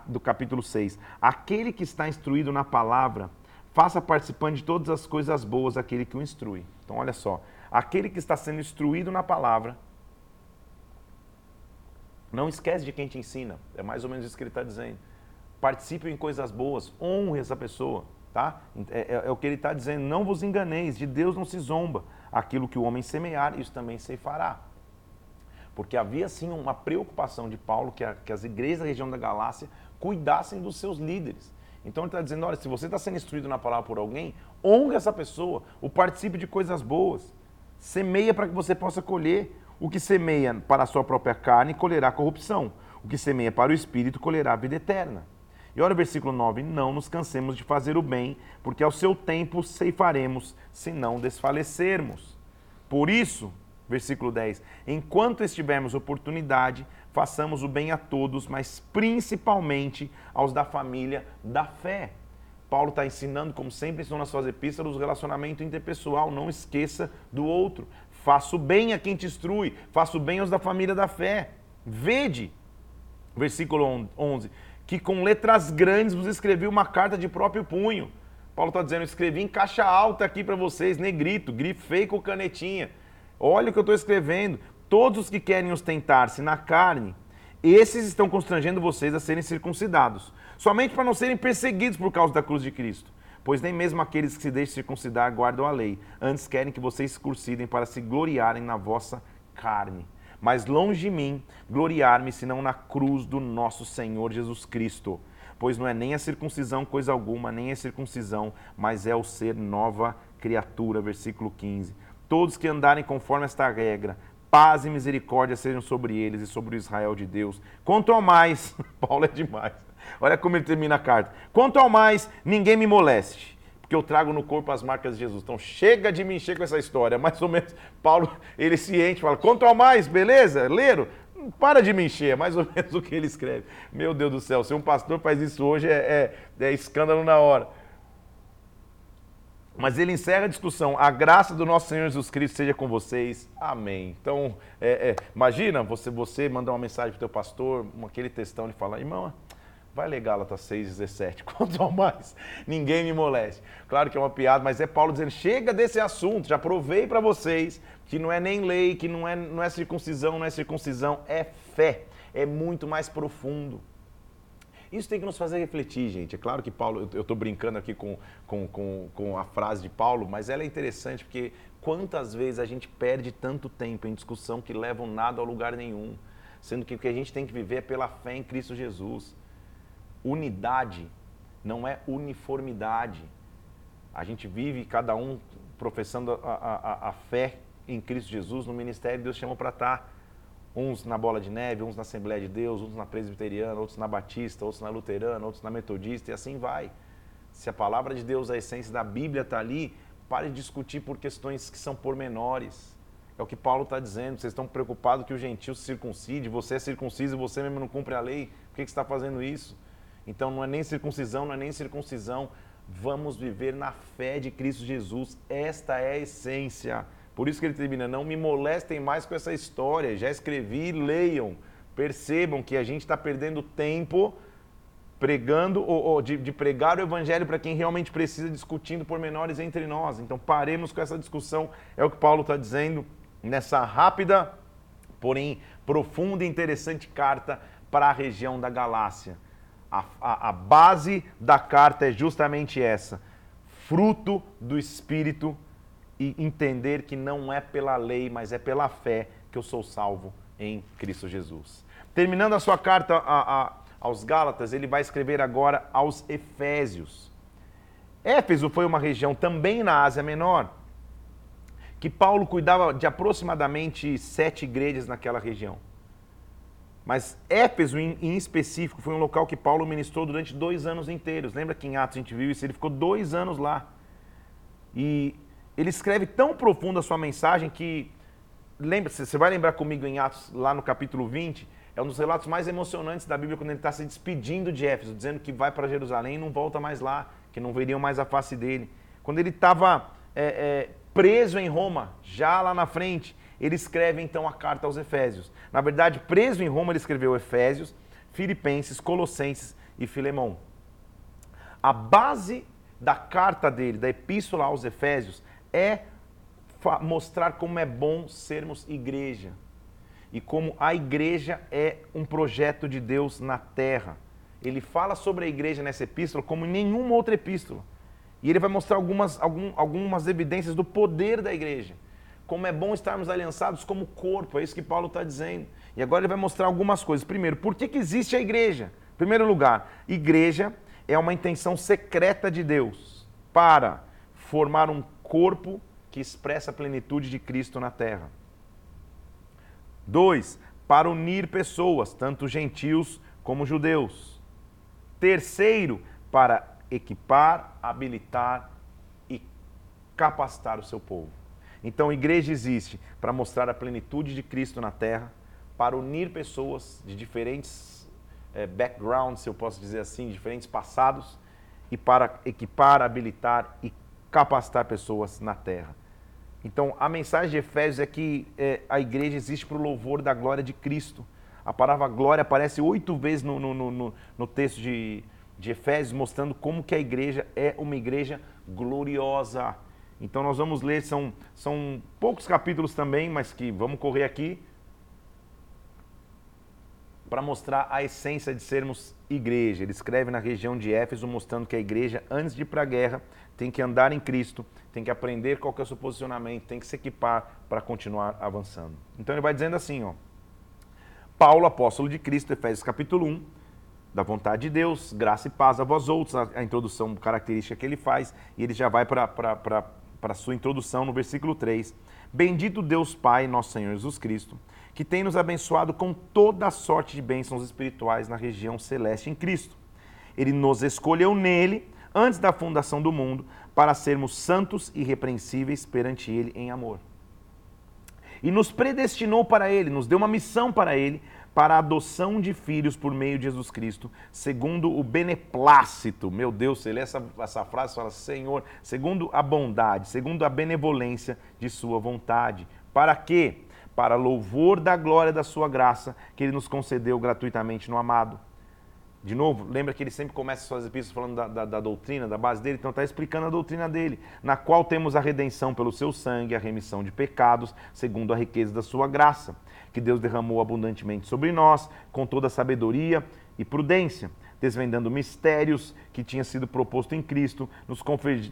do capítulo 6. Aquele que está instruído na palavra, faça participante de todas as coisas boas aquele que o instrui. Então, olha só. Aquele que está sendo instruído na palavra, não esquece de quem te ensina. É mais ou menos isso que ele está dizendo. Participe em coisas boas, honre essa pessoa. Tá? É, é, é o que ele está dizendo. Não vos enganeis, de Deus não se zomba. Aquilo que o homem semear, isso também se fará. Porque havia sim uma preocupação de Paulo que, a, que as igrejas da região da Galácia cuidassem dos seus líderes. Então ele está dizendo: olha, se você está sendo instruído na palavra por alguém, honre essa pessoa, o participe de coisas boas. Semeia para que você possa colher. O que semeia para a sua própria carne colherá corrupção. O que semeia para o espírito colherá a vida eterna. E olha o versículo 9: Não nos cansemos de fazer o bem, porque ao seu tempo ceifaremos, se não desfalecermos. Por isso, versículo 10: Enquanto estivermos oportunidade, façamos o bem a todos, mas principalmente aos da família da fé. Paulo está ensinando, como sempre ensinou nas suas epístolas, o relacionamento interpessoal. Não esqueça do outro. Faça o bem a quem te instrui, faça o bem aos da família da fé. Vede, versículo 11: que com letras grandes vos escrevi uma carta de próprio punho. Paulo está dizendo, escrevi em caixa alta aqui para vocês, negrito, grifei com canetinha. Olha o que eu estou escrevendo. Todos os que querem ostentar-se na carne, esses estão constrangendo vocês a serem circuncidados, somente para não serem perseguidos por causa da cruz de Cristo. Pois nem mesmo aqueles que se deixam circuncidar guardam a lei, antes querem que vocês circuncidem para se gloriarem na vossa carne. Mas longe de mim gloriar-me senão na cruz do nosso Senhor Jesus Cristo. Pois não é nem a circuncisão coisa alguma, nem a circuncisão, mas é o ser nova criatura. Versículo 15. Todos que andarem conforme esta regra, paz e misericórdia sejam sobre eles e sobre o Israel de Deus. Quanto ao mais, Paulo é demais. Olha como ele termina a carta. Quanto ao mais, ninguém me moleste porque eu trago no corpo as marcas de Jesus. Então chega de me encher com essa história. Mais ou menos, Paulo, ele se enche, fala, quanto ao mais, beleza? Leram? Para de me encher, é mais ou menos o que ele escreve. Meu Deus do céu, se um pastor faz isso hoje é, é, é escândalo na hora. Mas ele encerra a discussão. A graça do nosso Senhor Jesus Cristo seja com vocês. Amém. Então, é, é, imagina você, você mandar uma mensagem para o teu pastor, aquele textão, ele fala, irmão, Vai ler Gálatas 6,17. Quanto ao mais, ninguém me moleste. Claro que é uma piada, mas é Paulo dizendo: chega desse assunto, já provei para vocês que não é nem lei, que não é, não é circuncisão, não é circuncisão, é fé. É muito mais profundo. Isso tem que nos fazer refletir, gente. É claro que Paulo, eu estou brincando aqui com, com, com, com a frase de Paulo, mas ela é interessante porque quantas vezes a gente perde tanto tempo em discussão que levam nada a lugar nenhum, sendo que o que a gente tem que viver é pela fé em Cristo Jesus. Unidade não é uniformidade. A gente vive, cada um professando a, a, a fé em Cristo Jesus, no ministério, Deus chamou para estar uns na Bola de Neve, uns na Assembleia de Deus, uns na Presbiteriana, outros na Batista, outros na Luterana, outros na Metodista, e assim vai. Se a palavra de Deus, a essência da Bíblia está ali, pare de discutir por questões que são pormenores. É o que Paulo está dizendo. Vocês estão preocupados que o gentil se circuncide, você é circunciso e você mesmo não cumpre a lei. Por que, que você está fazendo isso? Então não é nem circuncisão, não é nem circuncisão. Vamos viver na fé de Cristo Jesus. Esta é a essência. Por isso que ele termina: não me molestem mais com essa história. Já escrevi, leiam. Percebam que a gente está perdendo tempo pregando ou, ou de, de, pregar o evangelho para quem realmente precisa, discutindo pormenores entre nós. Então paremos com essa discussão. É o que Paulo está dizendo nessa rápida, porém profunda e interessante carta para a região da Galácia. A, a, base da carta é justamente essa: fruto do Espírito e entender que não é pela lei, mas é pela fé que eu sou salvo em Cristo Jesus. Terminando a sua carta a, a, aos Gálatas, ele vai escrever agora aos Efésios. Éfeso foi uma região também na Ásia Menor, que Paulo cuidava de aproximadamente sete igrejas naquela região. Mas Éfeso, em, em, específico, foi um local que Paulo ministrou durante dois anos inteiros. Lembra que em Atos a gente viu isso? Ele ficou dois anos lá. E ele escreve tão profundo a sua mensagem que, lembra, você vai lembrar comigo em Atos, lá no capítulo 20, é um dos relatos mais emocionantes da Bíblia, quando ele está se despedindo de Éfeso, dizendo que vai para Jerusalém e não volta mais lá, que não veriam mais a face dele. Quando ele estava é, é, preso em Roma, já lá na frente, ele escreve então a carta aos Efésios. Na verdade, preso em Roma, ele escreveu Efésios, Filipenses, Colossenses e Filemão. A base da carta dele, da epístola aos Efésios, é mostrar como é bom sermos igreja e como a igreja é um projeto de Deus na terra. Ele fala sobre a igreja nessa epístola como em nenhuma outra epístola. E ele vai mostrar algumas, algum, algumas evidências do poder da igreja. Como é bom estarmos aliançados como corpo, é isso que Paulo está dizendo. E agora ele vai mostrar algumas coisas. Primeiro, por que, que existe a igreja? Em primeiro lugar, igreja é uma intenção secreta de Deus para formar um corpo que expressa a plenitude de Cristo na terra. Dois, para unir pessoas, tanto gentios como judeus. Terceiro, para equipar, habilitar e capacitar o seu povo. Então, a igreja existe para mostrar a plenitude de Cristo na terra, para unir pessoas de diferentes é, backgrounds, se eu posso dizer assim, diferentes passados, e para equipar, habilitar e capacitar pessoas na terra. Então, a mensagem de Efésios é que é, a igreja existe para o louvor da glória de Cristo. A palavra glória aparece oito vezes no, no, no, no texto de, de Efésios, mostrando como que a igreja é uma igreja gloriosa. Então nós vamos ler, são, são poucos capítulos também, mas que vamos correr aqui para mostrar a essência de sermos igreja. Ele escreve na região de Éfeso, mostrando que a igreja, antes de ir para a guerra, tem que andar em Cristo, tem que aprender qual que é o seu posicionamento, tem que se equipar para continuar avançando. Então ele vai dizendo assim, ó. Paulo, apóstolo de Cristo, Efésios capítulo 1, da vontade de Deus, graça e paz a vós outros, a, a introdução característica que ele faz, e ele já vai para a sua introdução no versículo 3. Bendito Deus Pai, nosso Senhor Jesus Cristo, que tem nos abençoado com toda a sorte de bênçãos espirituais na região celeste em Cristo. Ele nos escolheu nele, antes da fundação do mundo, para sermos santos e irrepreensíveis perante Ele em amor. E nos predestinou para Ele, nos deu uma missão para Ele, para a adoção de filhos por meio de Jesus Cristo, segundo o beneplácito. Meu Deus, você lê essa, essa frase e fala, Senhor, segundo a bondade, segundo a benevolência de Sua vontade. Para quê? Para louvor da glória da Sua graça, que Ele nos concedeu gratuitamente no amado. De novo, lembra que ele sempre começa suas epístolas falando da, da, da doutrina, da base dele, então está explicando a doutrina dele, na qual temos a redenção pelo seu sangue, a remissão de pecados, segundo a riqueza da sua graça que Deus derramou abundantemente sobre nós, com toda sabedoria e prudência, desvendando mistérios que tinha sido proposto em Cristo, nos,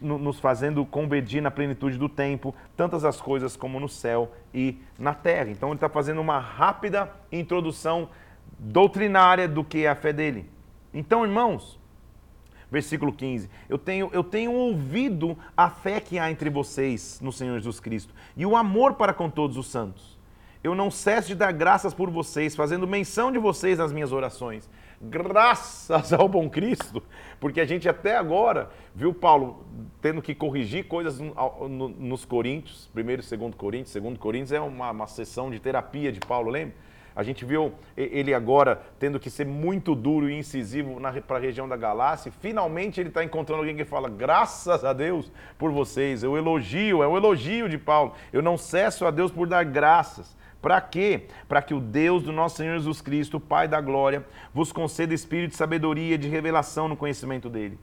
nos fazendo convergir na plenitude do tempo, tantas as coisas como no céu e na terra. Então ele está fazendo uma rápida introdução doutrinária do que é a fé dele. Então, irmãos, versículo 15. Eu tenho, eu tenho ouvido a fé que há entre vocês no Senhor Jesus Cristo e o amor para com todos os santos eu não cesso de dar graças por vocês, fazendo menção de vocês nas minhas orações. Graças ao bom Cristo, porque a gente até agora viu Paulo tendo que corrigir coisas nos Coríntios, primeiro e segundo Coríntios, segundo Coríntios é uma, uma sessão de terapia de Paulo, lembra? A gente viu ele agora tendo que ser muito duro e incisivo para a região da Galácia. Finalmente ele está encontrando alguém que fala: graças a Deus por vocês. Eu elogio, é um elogio de Paulo. Eu não cesso a Deus por dar graças. Para quê? Para que o Deus do nosso Senhor Jesus Cristo, Pai da glória, vos conceda espírito de sabedoria de revelação no conhecimento dele.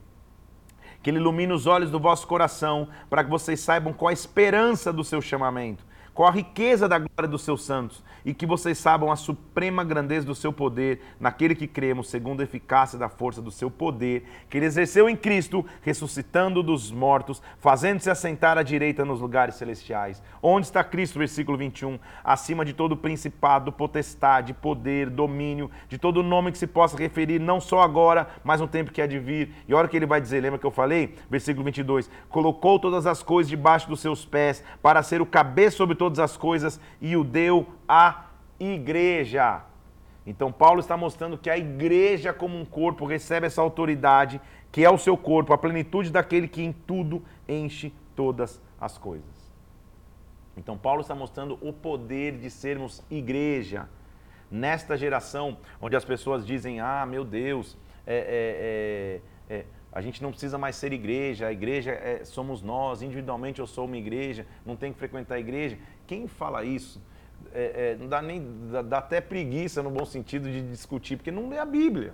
Que ele ilumine os olhos do vosso coração, para que vocês saibam qual a esperança do seu chamamento qual a riqueza da glória dos seus santos, e que vocês saibam a suprema grandeza do seu poder naquele que cremos, segundo a eficácia da força do seu poder, que ele exerceu em Cristo, ressuscitando dos mortos, fazendo-se assentar à direita nos lugares celestiais. Onde está Cristo, versículo 21? Acima de todo principado, potestade, poder, domínio, de todo nome que se possa referir, não só agora, mas no tempo que há de vir. E olha o que ele vai dizer, lembra que eu falei? Versículo 22. Colocou todas as coisas debaixo dos seus pés, para ser o cabeça sobre todas as coisas e o deu à igreja. Então, Paulo está mostrando que a igreja, como um corpo, recebe essa autoridade, que é o seu corpo, a plenitude daquele que em tudo enche todas as coisas. Então, Paulo está mostrando o poder de sermos igreja. Nesta geração, onde as pessoas dizem: Ah, meu Deus, é, é, é, é a gente não precisa mais ser igreja, a igreja é, somos nós, individualmente eu sou uma igreja, não tem que frequentar a igreja. Quem fala isso é, é, não dá nem dá, dá, até preguiça no bom sentido de discutir, porque não lê a Bíblia.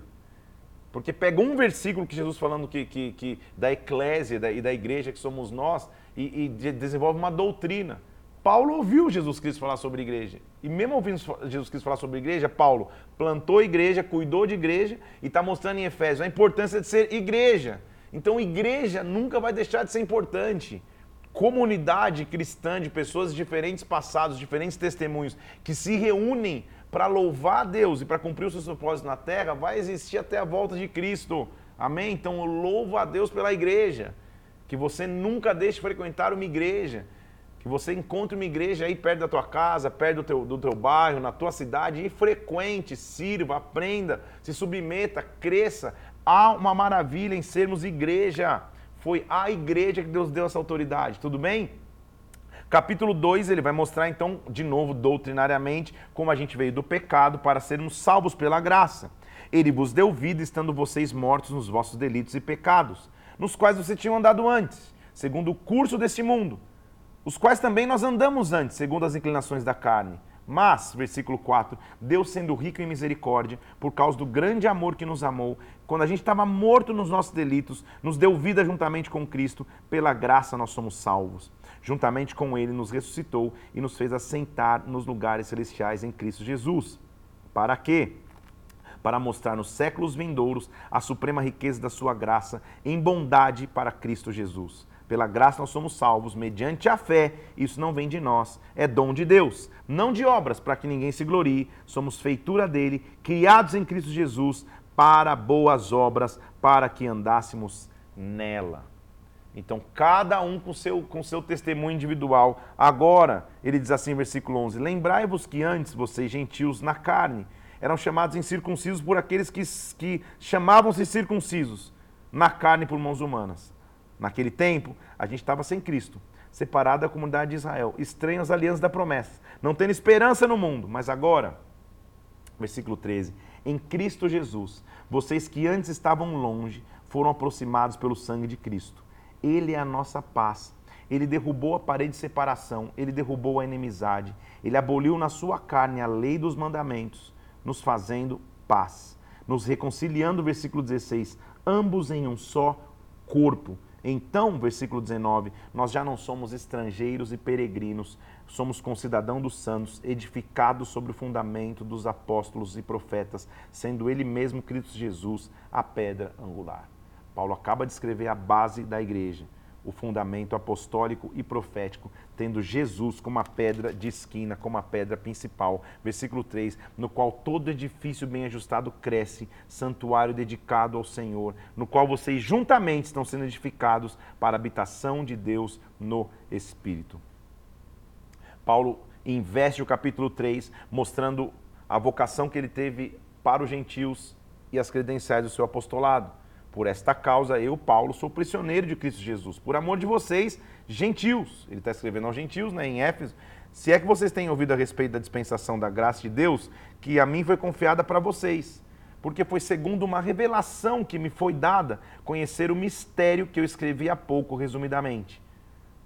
Porque pega um versículo que Jesus falando que, que, que da eclésia da, e da igreja que somos nós e, e desenvolve uma doutrina. Paulo ouviu Jesus Cristo falar sobre igreja. E mesmo ouvindo Jesus Cristo falar sobre igreja, Paulo plantou igreja, cuidou de igreja e está mostrando em Efésios a importância de ser igreja. Então, igreja nunca vai deixar de ser importante. Comunidade cristã de pessoas de diferentes passados, diferentes testemunhos, que se reúnem para louvar a Deus e para cumprir os seus propósitos na terra, vai existir até a volta de Cristo. Amém? Então, eu louvo a Deus pela igreja. Que você nunca deixe de frequentar uma igreja. Que você encontre uma igreja aí perto da tua casa, perto do teu, do teu bairro, na tua cidade, e frequente, sirva, aprenda, se submeta, cresça. Há uma maravilha em sermos igreja. Foi a igreja que Deus deu essa autoridade, tudo bem? Capítulo 2, ele vai mostrar então, de novo, doutrinariamente, como a gente veio do pecado para sermos salvos pela graça. Ele vos deu vida, estando vocês mortos nos vossos delitos e pecados, nos quais vocês tinham andado antes, segundo o curso deste mundo, os quais também nós andamos antes, segundo as inclinações da carne mas, versículo 4, Deus sendo rico em misericórdia, por causa do grande amor que nos amou, quando a gente estava morto nos nossos delitos, nos deu vida juntamente com Cristo, pela graça nós somos salvos. Juntamente com Ele nos ressuscitou e nos fez assentar nos lugares celestiais em Cristo Jesus. Para quê? Para mostrar nos séculos vindouros a suprema riqueza da sua graça em bondade para Cristo Jesus pela graça nós somos salvos mediante a fé. Isso não vem de nós, é dom de Deus, não de obras, para que ninguém se glorie. Somos feitura dele, criados em Cristo Jesus para boas obras, para que andássemos nela. Então, cada um com seu, com seu testemunho individual. Agora, ele diz assim, versículo 11: Lembrai-vos que antes vocês, gentios na carne, eram chamados incircuncisos por aqueles que, que chamavam-se circuncisos na carne por mãos humanas. Naquele tempo, a gente estava sem Cristo, separado da comunidade de Israel, estranho às alianças da promessa, não tendo esperança no mundo. Mas agora, versículo 13: Em Cristo Jesus, vocês que antes estavam longe foram aproximados pelo sangue de Cristo. Ele é a nossa paz. Ele derrubou a parede de separação, ele derrubou a inimizade, ele aboliu na sua carne a lei dos mandamentos, nos fazendo paz, nos reconciliando, versículo 16, ambos em um só corpo então, versículo 19, nós já não somos estrangeiros e peregrinos, somos concidadãos dos santos, edificados sobre o fundamento dos apóstolos e profetas, sendo ele mesmo Cristo Jesus a pedra angular. Paulo acaba de escrever a base da igreja o fundamento apostólico e profético, tendo Jesus como a pedra de esquina, como a pedra principal. Versículo 3: No qual todo edifício bem ajustado cresce, santuário dedicado ao Senhor, no qual vocês juntamente estão sendo edificados para a habitação de Deus no Espírito. Paulo investe o capítulo 3, mostrando a vocação que ele teve para os gentios e as credenciais do seu apostolado. Por esta causa, eu, Paulo, sou prisioneiro de Cristo Jesus, por amor de vocês, gentios. Ele está escrevendo aos gentios, né, em Éfeso. Se é que vocês têm ouvido a respeito da dispensação da graça de Deus, que a mim foi confiada para vocês, porque foi segundo uma revelação que me foi dada conhecer o mistério que eu escrevi há pouco, resumidamente,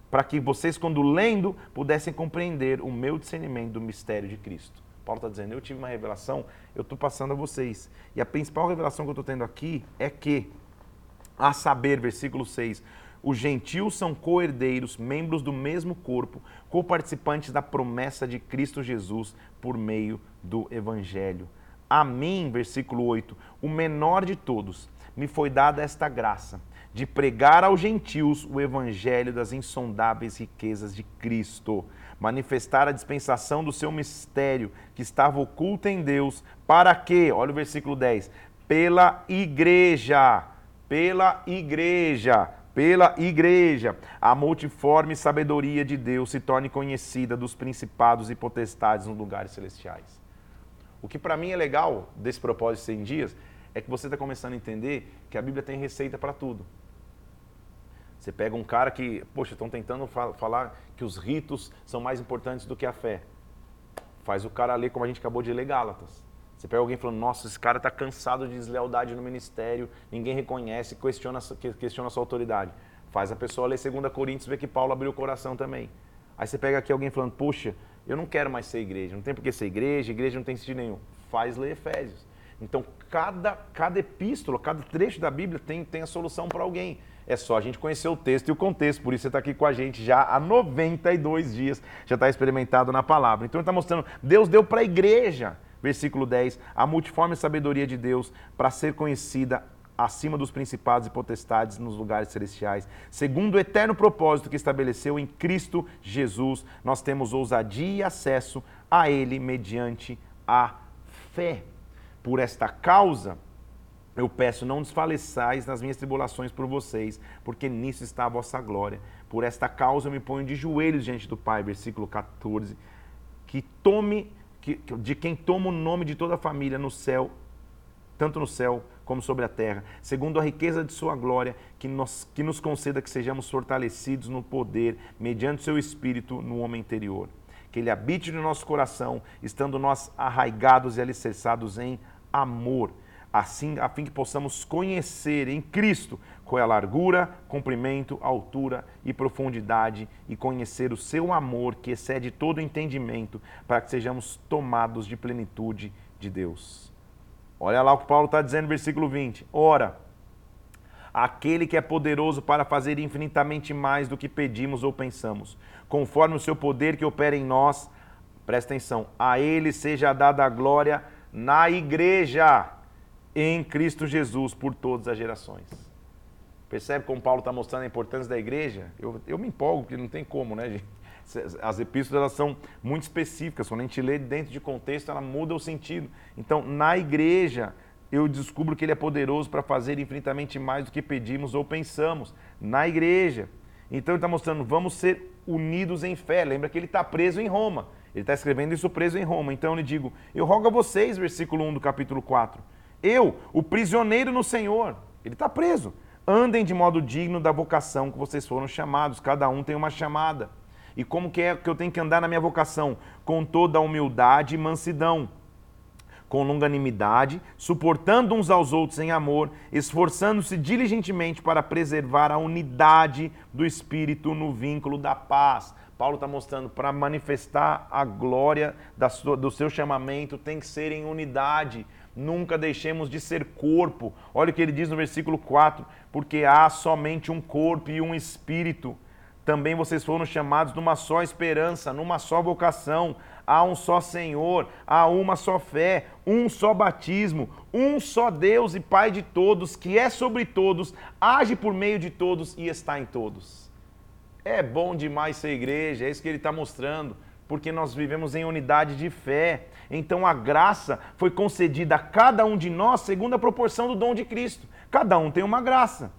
para que vocês, quando lendo, pudessem compreender o meu discernimento do mistério de Cristo. Paulo está dizendo, eu tive uma revelação, eu estou passando a vocês. E a principal revelação que eu estou tendo aqui é que, a saber, versículo 6, os gentios são co-herdeiros, membros do mesmo corpo, co-participantes da promessa de Cristo Jesus por meio do Evangelho. A mim, versículo 8, o menor de todos, me foi dada esta graça de pregar aos gentios o evangelho das insondáveis riquezas de Cristo manifestar a dispensação do seu mistério que estava oculto em Deus, para que, olha o versículo 10, pela igreja, pela igreja, pela igreja, a multiforme sabedoria de Deus se torne conhecida dos principados e potestades nos lugares celestiais. O que para mim é legal desse propósito de 100 dias é que você está começando a entender que a Bíblia tem receita para tudo. Você pega um cara que, poxa, estão tentando falar que os ritos são mais importantes do que a fé. Faz o cara ler como a gente acabou de ler Gálatas. Você pega alguém falando, nossa, esse cara está cansado de deslealdade no ministério, ninguém reconhece, questiona, questiona a sua autoridade. Faz a pessoa ler 2 Coríntios ver que Paulo abriu o coração também. Aí você pega aqui alguém falando, poxa, eu não quero mais ser igreja, não tem por que ser igreja, igreja não tem sentido nenhum. Faz ler Efésios. Então, cada, cada epístola, cada trecho da Bíblia tem, tem a solução para alguém. É só a gente conhecer o texto e o contexto. Por isso você está aqui com a gente já há 92 dias, já está experimentado na palavra. Então ele está mostrando, Deus deu para a igreja, versículo 10, a multiforme sabedoria de Deus para ser conhecida acima dos principados e potestades nos lugares celestiais. Segundo o eterno propósito que estabeleceu em Cristo Jesus, nós temos ousadia e acesso a Ele mediante a fé. Por esta causa, eu peço, não desfaleçais nas minhas tribulações por vocês, porque nisso está a vossa glória. Por esta causa eu me ponho de joelhos diante do Pai, versículo 14, que tome, que, de quem toma o nome de toda a família no céu, tanto no céu como sobre a terra, segundo a riqueza de sua glória, que nos, que nos conceda que sejamos fortalecidos no poder, mediante seu Espírito no homem interior. Que ele habite no nosso coração, estando nós arraigados e alicerçados em amor assim a fim que possamos conhecer em Cristo qual é a largura, comprimento, altura e profundidade e conhecer o seu amor que excede todo entendimento, para que sejamos tomados de plenitude de Deus. Olha lá o que Paulo está dizendo no versículo 20. Ora, aquele que é poderoso para fazer infinitamente mais do que pedimos ou pensamos, conforme o seu poder que opera em nós, presta atenção, a ele seja dada a glória na igreja em Cristo Jesus por todas as gerações. Percebe como Paulo está mostrando a importância da igreja? Eu, eu me empolgo, porque não tem como, né, gente? As epístolas elas são muito específicas. Quando a gente lê dentro de contexto, ela muda o sentido. Então, na igreja, eu descubro que ele é poderoso para fazer infinitamente mais do que pedimos ou pensamos. Na igreja. Então, ele está mostrando, vamos ser unidos em fé. Lembra que ele está preso em Roma. Ele está escrevendo isso preso em Roma. Então, eu lhe digo, eu rogo a vocês, versículo 1 do capítulo 4 eu, o prisioneiro no Senhor, ele está preso. Andem de modo digno da vocação que vocês foram chamados. Cada um tem uma chamada. E como que é que eu tenho que andar na minha vocação? Com toda a humildade e mansidão, com longanimidade, suportando uns aos outros em amor, esforçando-se diligentemente para preservar a unidade do Espírito no vínculo da paz. Paulo está mostrando para manifestar a glória do seu chamamento tem que ser em unidade nunca deixemos de ser corpo. Olha o que ele diz no versículo 4: porque há somente um corpo e um espírito. Também vocês foram chamados numa só esperança, numa só vocação. Há um só Senhor, há uma só fé, um só batismo, um só Deus e Pai de todos, que é sobre todos, age por meio de todos e está em todos. É bom demais ser igreja, é isso que ele está mostrando porque nós vivemos em unidade de fé. Então a graça foi concedida a cada um de nós segundo a proporção do dom de Cristo. Cada um tem uma graça.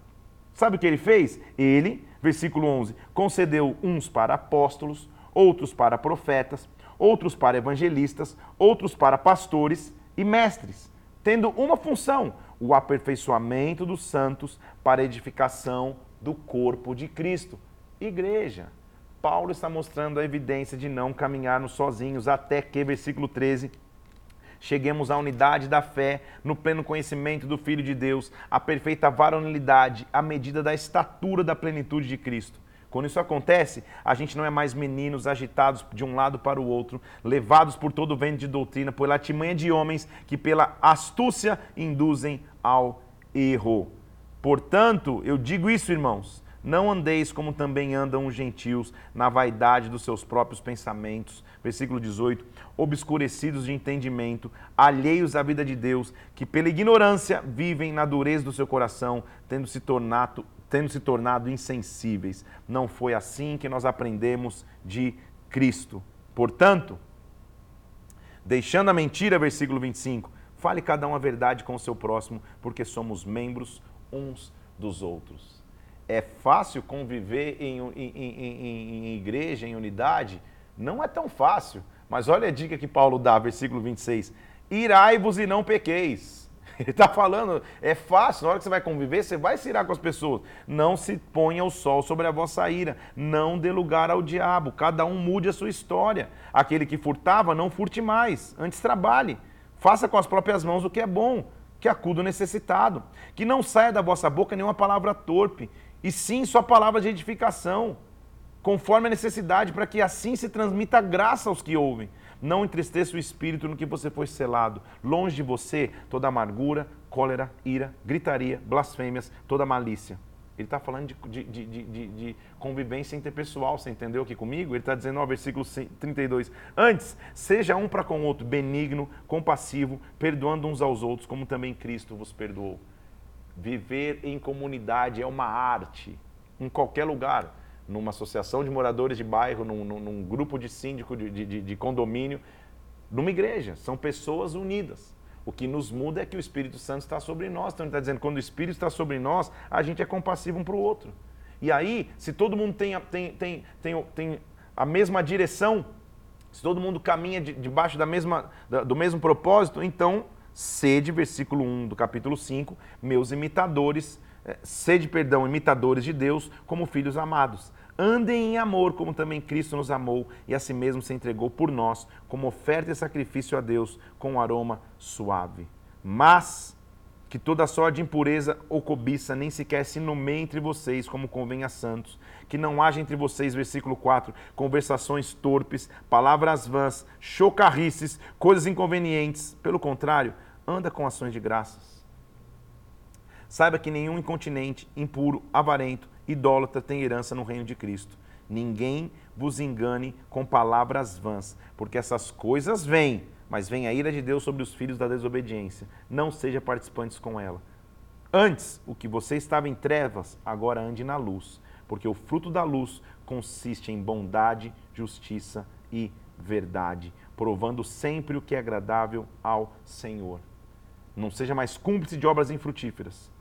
Sabe o que ele fez? Ele, versículo 11, concedeu uns para apóstolos, outros para profetas, outros para evangelistas, outros para pastores e mestres, tendo uma função: o aperfeiçoamento dos santos para edificação do corpo de Cristo. Igreja. Paulo está mostrando a evidência de não caminharmos sozinhos, até que, versículo 13, cheguemos à unidade da fé, no pleno conhecimento do Filho de Deus, à perfeita varonilidade, à medida da estatura da plenitude de Cristo. Quando isso acontece, a gente não é mais meninos agitados de um lado para o outro, levados por todo o vento de doutrina, pela timanha de homens que pela astúcia induzem ao erro. Portanto, eu digo isso, irmãos, não andeis como também andam os gentios, na vaidade dos seus próprios pensamentos. Versículo 18. Obscurecidos de entendimento, alheios à vida de Deus, que pela ignorância vivem na dureza do seu coração, tendo se tornado, tendo se tornado insensíveis. Não foi assim que nós aprendemos de Cristo. Portanto, deixando a mentira, versículo 25, fale cada um a verdade com o seu próximo, porque somos membros uns dos outros é fácil conviver em, em, em, em, igreja, em unidade? Não é tão fácil. Mas olha a dica que Paulo dá, versículo 26. Irai-vos e não pequeis. Ele está falando, é fácil, na hora que você vai conviver, você vai se irar com as pessoas. Não se ponha o sol sobre a vossa ira, não dê lugar ao diabo, cada um mude a sua história. Aquele que furtava, não furte mais, antes trabalhe. Faça com as próprias mãos o que é bom, que acuda o necessitado. Que não saia da vossa boca nenhuma palavra torpe, e sim sua palavra de edificação, conforme a necessidade, para que assim se transmita graça aos que ouvem. Não entristeça o espírito no que você foi selado. Longe de você toda amargura, cólera, ira, gritaria, blasfêmias, toda malícia. Ele está falando de, de, de, de, convivência interpessoal, você entendeu aqui comigo? Ele está dizendo, ó, versículo 32. Antes, seja um para com o outro benigno, compassivo, perdoando uns aos outros, como também Cristo vos perdoou. Viver em comunidade é uma arte, em qualquer lugar. Numa associação de moradores de bairro, num, num, grupo de síndico de, de condomínio, numa igreja. São pessoas unidas. O que nos muda é que o Espírito Santo está sobre nós. Então ele está dizendo, quando o Espírito está sobre nós, a gente é compassivo um para o outro. E aí, se todo mundo tem, tem, tem, tem, tem a mesma direção, se todo mundo caminha de, debaixo da mesma, do mesmo propósito, então sede, versículo 1 do capítulo 5, meus imitadores, eh, sede, perdão, imitadores de Deus como filhos amados. Andem em amor, como também Cristo nos amou e a si mesmo se entregou por nós, como oferta e sacrifício a Deus, com um aroma suave. Mas que toda sorte de impureza ou cobiça nem sequer se nomeie entre vocês, como convém a santos. Que não haja entre vocês, versículo 4, conversações torpes, palavras vãs, chocarrices, coisas inconvenientes. Pelo contrário, anda com ações de graças. Saiba que nenhum incontinente, impuro, avarento, idólatra tem herança no reino de Cristo. Ninguém vos engane com palavras vãs, porque essas coisas vêm, mas vem a ira de Deus sobre os filhos da desobediência. Não seja participantes com ela. Antes, o que você estava em trevas, agora ande na luz, porque o fruto da luz consiste em bondade, justiça e verdade, provando sempre o que é agradável ao Senhor. Não seja mais cúmplice de obras infrutíferas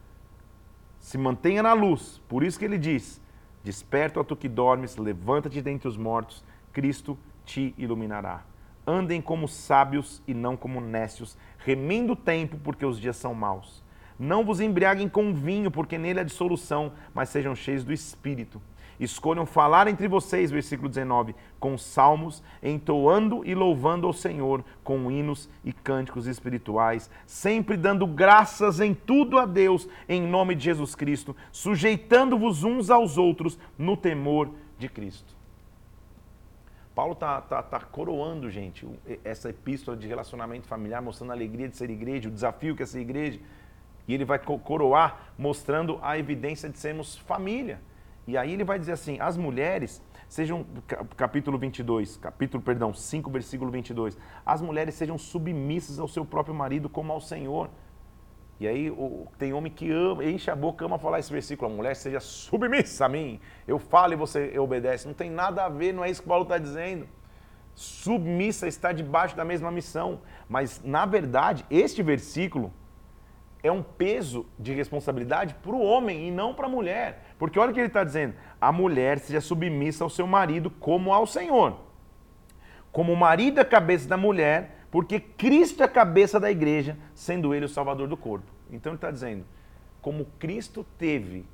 se mantenha na luz. Por isso que ele diz: Desperta, tu que dormes, levanta-te dentre os mortos, Cristo te iluminará. Andem como sábios e não como nécios, remindo o tempo, porque os dias são maus. Não vos embriaguem com vinho, porque nele há dissolução, mas sejam cheios do espírito Escolham falar entre vocês, versículo 19, com salmos, entoando e louvando ao Senhor com hinos e cânticos espirituais, sempre dando graças em tudo a Deus, em nome de Jesus Cristo, sujeitando-vos uns aos outros no temor de Cristo. Paulo está tá, tá coroando, gente, essa epístola de relacionamento familiar, mostrando a alegria de ser igreja, o desafio que é ser igreja. E ele vai coroar mostrando a evidência de sermos família. E aí ele vai dizer assim: as mulheres, sejam, capítulo 22, capítulo, perdão, 5, versículo 22, as mulheres sejam submissas ao seu próprio marido como ao Senhor. E aí tem homem que ama, enche a boca, ama falar esse versículo, a mulher seja submissa a mim, eu falo e você obedece. Não tem nada a ver, não é isso que Paulo está dizendo. Submissa está debaixo da mesma missão. Mas, na verdade, este versículo é um peso de responsabilidade para o homem e não para a mulher. Porque olha o que ele está dizendo: a mulher seja submissa ao seu marido como ao Senhor. Como o marido é a cabeça da mulher, porque Cristo é a cabeça da igreja, sendo ele o salvador do corpo. Então ele está dizendo: como Cristo teve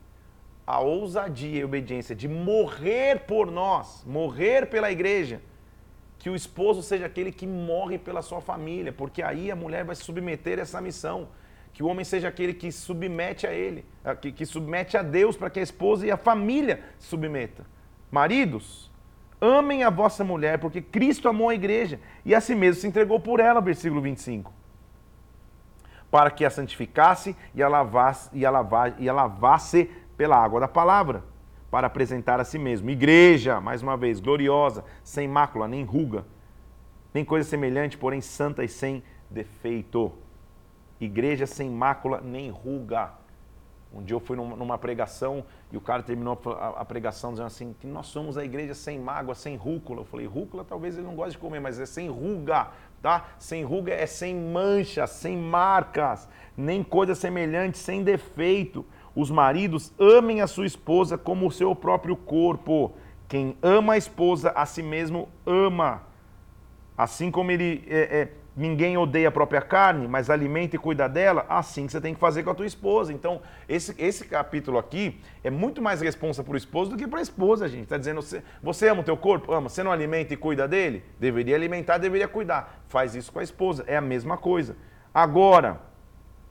a ousadia e obediência de morrer por nós, morrer pela igreja, que o esposo seja aquele que morre pela sua família, porque aí a mulher vai se submeter a essa missão que o homem seja aquele que submete a ele, que, que submete a Deus para que a esposa e a família submeta. Maridos, amem a vossa mulher, porque Cristo amou a igreja e a si mesmo se entregou por ela, versículo 25. Para que a santificasse e a lavasse, e a lavasse, e a lavasse pela água da palavra, para apresentar a si mesmo. Igreja, mais uma vez, gloriosa, sem mácula, nem ruga, nem coisa semelhante, porém santa e sem defeito igreja sem mácula nem ruga. Um dia eu fui numa pregação e o cara terminou a pregação dizendo assim, que nós somos a igreja sem mágoa, sem rúcula. Eu falei, rúcula talvez ele não goste de comer, mas é sem ruga, tá? Sem ruga é sem manchas, sem marcas, nem coisa semelhante, sem defeito. Os maridos amem a sua esposa como o seu próprio corpo. Quem ama a esposa, a si mesmo ama. Assim como ele é, é ninguém odeia a própria carne, mas alimenta e cuida dela, assim que você tem que fazer com a tua esposa. Então, esse, esse capítulo aqui é muito mais responsa para o esposo do que para a esposa, gente. Está dizendo, você, você ama o teu corpo? Ama. Você não alimenta e cuida dele? Deveria alimentar, deveria cuidar. Faz isso com a esposa. É a mesma coisa. Agora,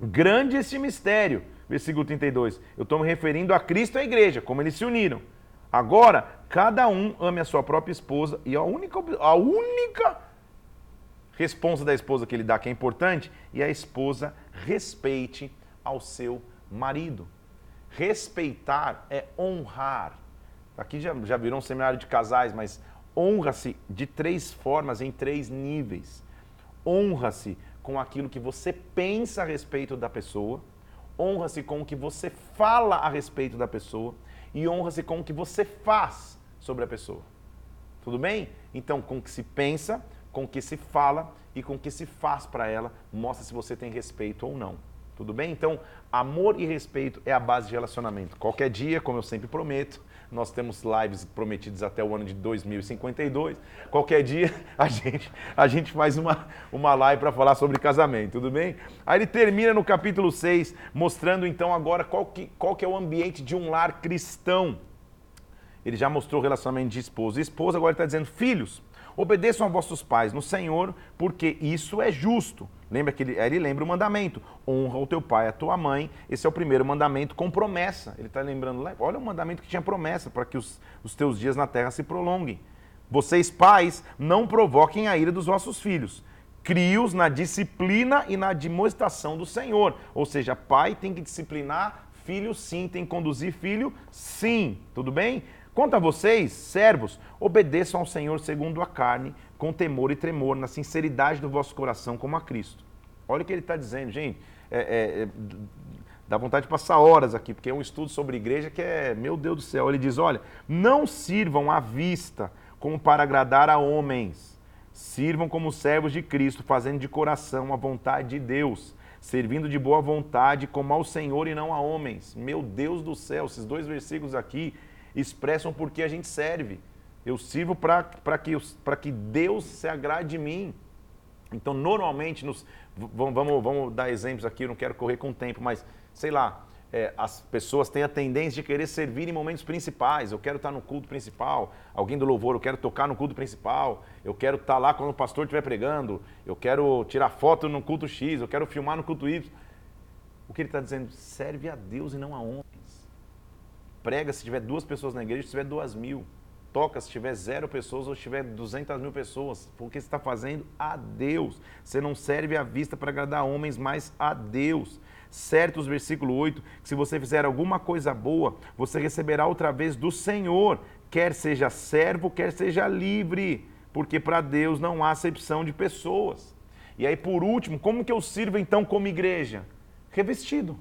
grande este mistério, versículo 32. Eu estou me referindo a Cristo e a igreja, como eles se uniram. Agora, cada um ame a sua própria esposa e a única, a única resposta da esposa que ele dá que é importante e a esposa respeite ao seu marido. Respeitar é honrar. Aqui já, já virou um seminário de casais, mas honra-se de três formas, em três níveis. Honra-se com aquilo que você pensa a respeito da pessoa, honra-se com o que você fala a respeito da pessoa e honra-se com o que você faz sobre a pessoa. Tudo bem? Então, com o que se pensa, com o que se fala e com o que se faz para ela, mostra se você tem respeito ou não. Tudo bem? Então, amor e respeito é a base de relacionamento. Qualquer dia, como eu sempre prometo, nós temos lives prometidas até o ano de 2052. Qualquer dia a gente, a gente faz uma, uma live para falar sobre casamento, tudo bem? Aí ele termina no capítulo 6, mostrando então agora qual que, qual que é o ambiente de um lar cristão. Ele já mostrou o relacionamento de esposo e esposa, agora está dizendo, filhos, Obedeçam a vossos pais no Senhor, porque isso é justo. Lembra que ele, ele lembra o mandamento: honra o teu pai e a tua mãe. Esse é o primeiro mandamento com promessa. Ele está lembrando, olha o mandamento que tinha promessa para que os, os teus dias na terra se prolonguem. Vocês, pais, não provoquem a ira dos vossos filhos. Crie-os na disciplina e na demonstração do Senhor. Ou seja, pai tem que disciplinar, filho sim, tem que conduzir filho sim. Tudo bem? Quanto a vocês, servos, obedeçam ao Senhor segundo a carne, com temor e tremor, na sinceridade do vosso coração, como a Cristo. Olha o que ele está dizendo, gente. É, é, é, dá vontade de passar horas aqui, porque é um estudo sobre igreja que é, meu Deus do céu. Ele diz: olha, não sirvam à vista como para agradar a homens, sirvam como servos de Cristo, fazendo de coração a vontade de Deus, servindo de boa vontade como ao Senhor e não a homens. Meu Deus do céu, esses dois versículos aqui expressam por que a gente serve. Eu sirvo para que, que Deus se agrade de mim. Então, normalmente, nos, vamos, vamos, vamos dar exemplos aqui, eu não quero correr com o tempo, mas sei lá, é, as pessoas têm a tendência de querer servir em momentos principais. Eu quero estar no culto principal, alguém do louvor, eu quero tocar no culto principal, eu quero estar lá quando o pastor estiver pregando, eu quero tirar foto no culto X, eu quero filmar no culto Y. O que ele está dizendo? Serve a Deus e não a homens. Prega se tiver duas pessoas na igreja, se tiver duas mil. Toca se tiver zero pessoas ou se tiver duzentas mil pessoas. Porque você está fazendo a Deus. Você não serve à vista para agradar homens, mas a Deus. Certos, versículo 8, que se você fizer alguma coisa boa, você receberá outra vez do Senhor, quer seja servo, quer seja livre, porque para Deus não há acepção de pessoas. E aí, por último, como que eu sirvo então como igreja? Revestido.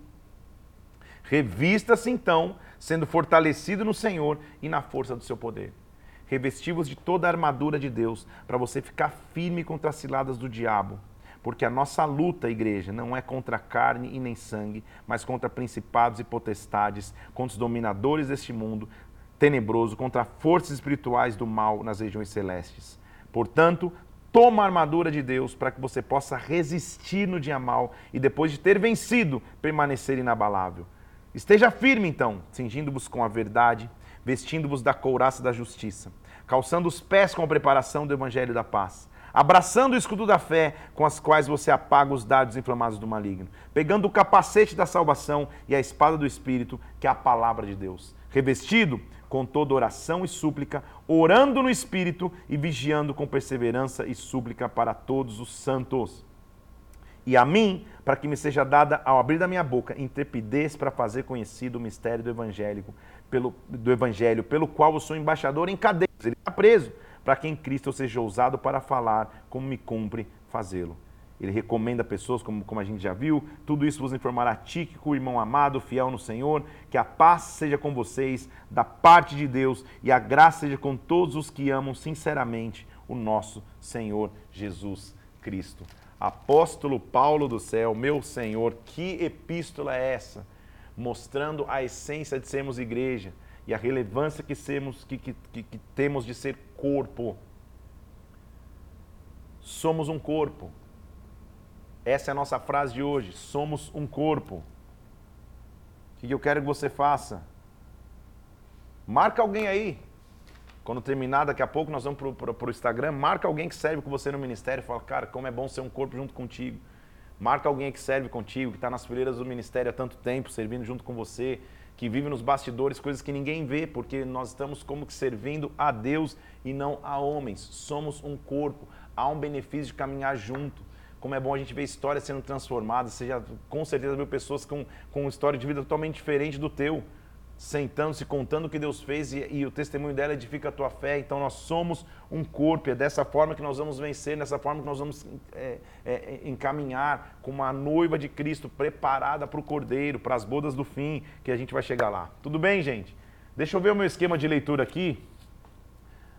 Revista-se então sendo fortalecido no Senhor e na força do seu poder. Revestivos de toda a armadura de Deus, para você ficar firme contra as ciladas do diabo. Porque a nossa luta, igreja, não é contra carne e nem sangue, mas contra principados e potestades, contra os dominadores deste mundo tenebroso, contra forças espirituais do mal nas regiões celestes. Portanto, toma a armadura de Deus para que você possa resistir no dia mal e depois de ter vencido, permanecer inabalável. Esteja firme, então, cingindo-vos com a verdade, vestindo-vos da couraça da justiça, calçando os pés com a preparação do evangelho da paz, abraçando o escudo da fé, com as quais você apaga os dados inflamados do maligno, pegando o capacete da salvação e a espada do Espírito, que é a palavra de Deus, revestido com toda oração e súplica, orando no Espírito e vigiando com perseverança e súplica para todos os santos e a mim, para que me seja dada, ao abrir da minha boca, intrepidez para fazer conhecido o mistério do evangelho, pelo, do evangelho, pelo qual eu sou embaixador em cadeias. Ele está preso, para que em Cristo eu seja ousado para falar como me cumpre fazê-lo. Ele recomenda pessoas, como, como a gente já viu, tudo isso vos informará Tíquico, irmão amado, fiel no Senhor, que a paz seja com vocês, da parte de Deus, e a graça seja com todos os que amam sinceramente o nosso Senhor Jesus Cristo. Apóstolo Paulo do céu, meu Senhor, que epístola é essa? Mostrando a essência de sermos igreja e a relevância que, sermos, que, que, que, temos de ser corpo. Somos um corpo. Essa é a nossa frase de hoje. Somos um corpo. O que eu quero que você faça? Marca alguém aí. Quando terminar, daqui a pouco nós vamos para o Instagram, marca alguém que serve com você no ministério fala, cara, como é bom ser um corpo junto contigo. Marca alguém que serve contigo, que está nas fileiras do ministério há tanto tempo, servindo junto com você, que vive nos bastidores, coisas que ninguém vê, porque nós estamos como que servindo a Deus e não a homens. Somos um corpo, há um benefício de caminhar junto. Como é bom a gente ver histórias sendo transformadas, já com certeza viu pessoas com, com história de vida totalmente diferente do teu sentando-se, contando o que Deus fez e, e, o testemunho dela edifica a tua fé. Então nós somos um corpo, é dessa forma que nós vamos vencer, dessa forma que nós vamos é, é, é encaminhar com uma noiva de Cristo preparada para o Cordeiro, para as bodas do fim, que a gente vai chegar lá. Tudo bem, gente? Deixa eu ver o meu esquema de leitura aqui.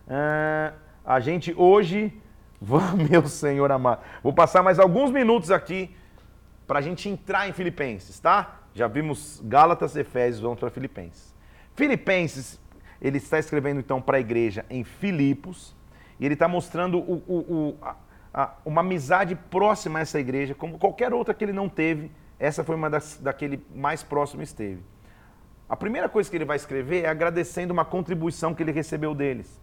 É, a gente hoje, meu Senhor amado, vou passar mais alguns minutos aqui para a gente entrar em Filipenses, tá? Já vimos Gálatas, Efésios, vamos para Filipenses. Filipenses, ele está escrevendo então para a igreja em Filipos, e ele está mostrando o, o, o, a, a, uma amizade próxima a essa igreja, como qualquer outra que ele não teve, essa foi uma das, daquele mais próximo esteve. A primeira coisa que ele vai escrever é agradecendo uma contribuição que ele recebeu deles.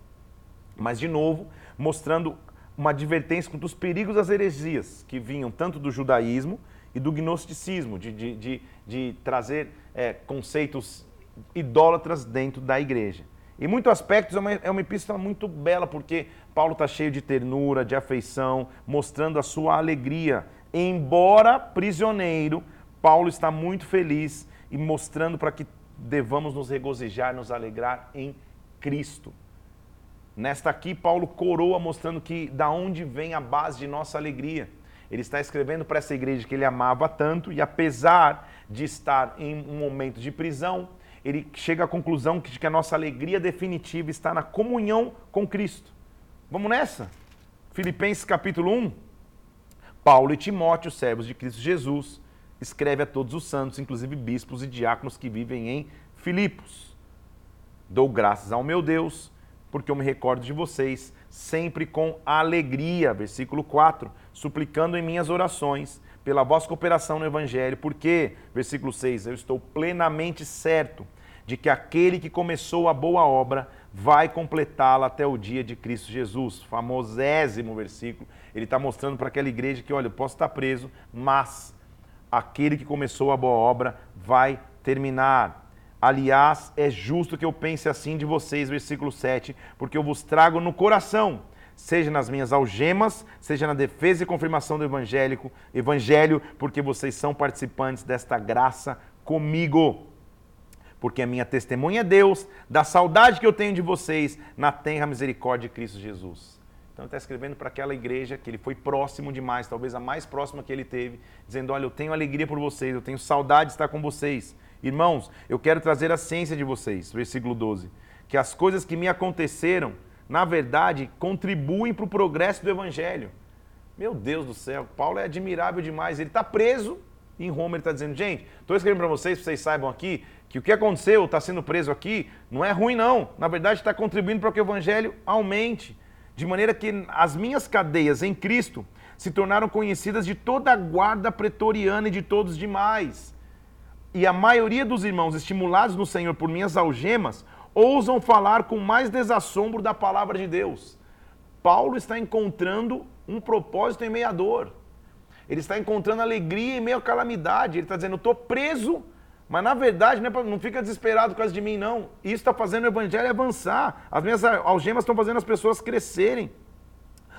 Mas, de novo, mostrando uma advertência contra os perigos das heresias que vinham tanto do judaísmo e do gnosticismo, de, de, de, de trazer é, conceitos idólatras dentro da igreja. Em muitos aspectos é uma, é uma epístola muito bela, porque Paulo está cheio de ternura, de afeição, mostrando a sua alegria. Embora prisioneiro, Paulo está muito feliz e mostrando para que devamos nos regozijar, nos alegrar em Cristo. Nesta aqui, Paulo coroa mostrando que da onde vem a base de nossa alegria. Ele está escrevendo para essa igreja que ele amava tanto e apesar de estar em um momento de prisão, ele chega à conclusão de que a nossa alegria definitiva está na comunhão com Cristo. Vamos nessa? Filipenses capítulo 1. Paulo e Timóteo, servos de Cristo Jesus, escreve a todos os santos, inclusive bispos e diáconos que vivem em Filipos. Dou graças ao meu Deus, porque eu me recordo de vocês sempre com alegria. Versículo 4 suplicando em minhas orações pela vossa cooperação no Evangelho, porque, versículo 6, eu estou plenamente certo de que aquele que começou a boa obra vai completá-la até o dia de Cristo Jesus. Famosésimo versículo. Ele está mostrando para aquela igreja que, olha, eu posso estar preso, mas aquele que começou a boa obra vai terminar. Aliás, é justo que eu pense assim de vocês, versículo 7, porque eu vos trago no coração seja nas minhas algemas, seja na defesa e confirmação do evangélico, evangelho, porque vocês são participantes desta graça comigo. Porque a minha testemunha é Deus, da saudade que eu tenho de vocês, na tenra misericórdia de Cristo Jesus. Então ele está escrevendo para aquela igreja que ele foi próximo demais, talvez a mais próxima que ele teve, dizendo: Olha, eu tenho alegria por vocês, eu tenho saudade de estar com vocês. Irmãos, eu quero trazer a ciência de vocês. Versículo 12. Que as coisas que me aconteceram na verdade, contribuem para o progresso do evangelho. Meu Deus do céu, Paulo é admirável demais. Ele está preso em Roma, ele está dizendo, gente, estou escrevendo para vocês, para vocês saibam aqui, que o que aconteceu, está sendo preso aqui, não é ruim não. Na verdade, está contribuindo para que o evangelho aumente. De maneira que as minhas cadeias em Cristo se tornaram conhecidas de toda a guarda pretoriana e de todos os demais. E a maioria dos irmãos, estimulados no Senhor por minhas algemas, ousam falar com mais desassombro da palavra de Deus. Paulo está encontrando um propósito em meio à dor. Ele está encontrando alegria em meio à calamidade. Ele está dizendo, eu estou preso, mas na verdade não, é pra, não fica desesperado por causa de mim, não. Isso está fazendo o evangelho avançar. As minhas algemas estão fazendo as pessoas crescerem.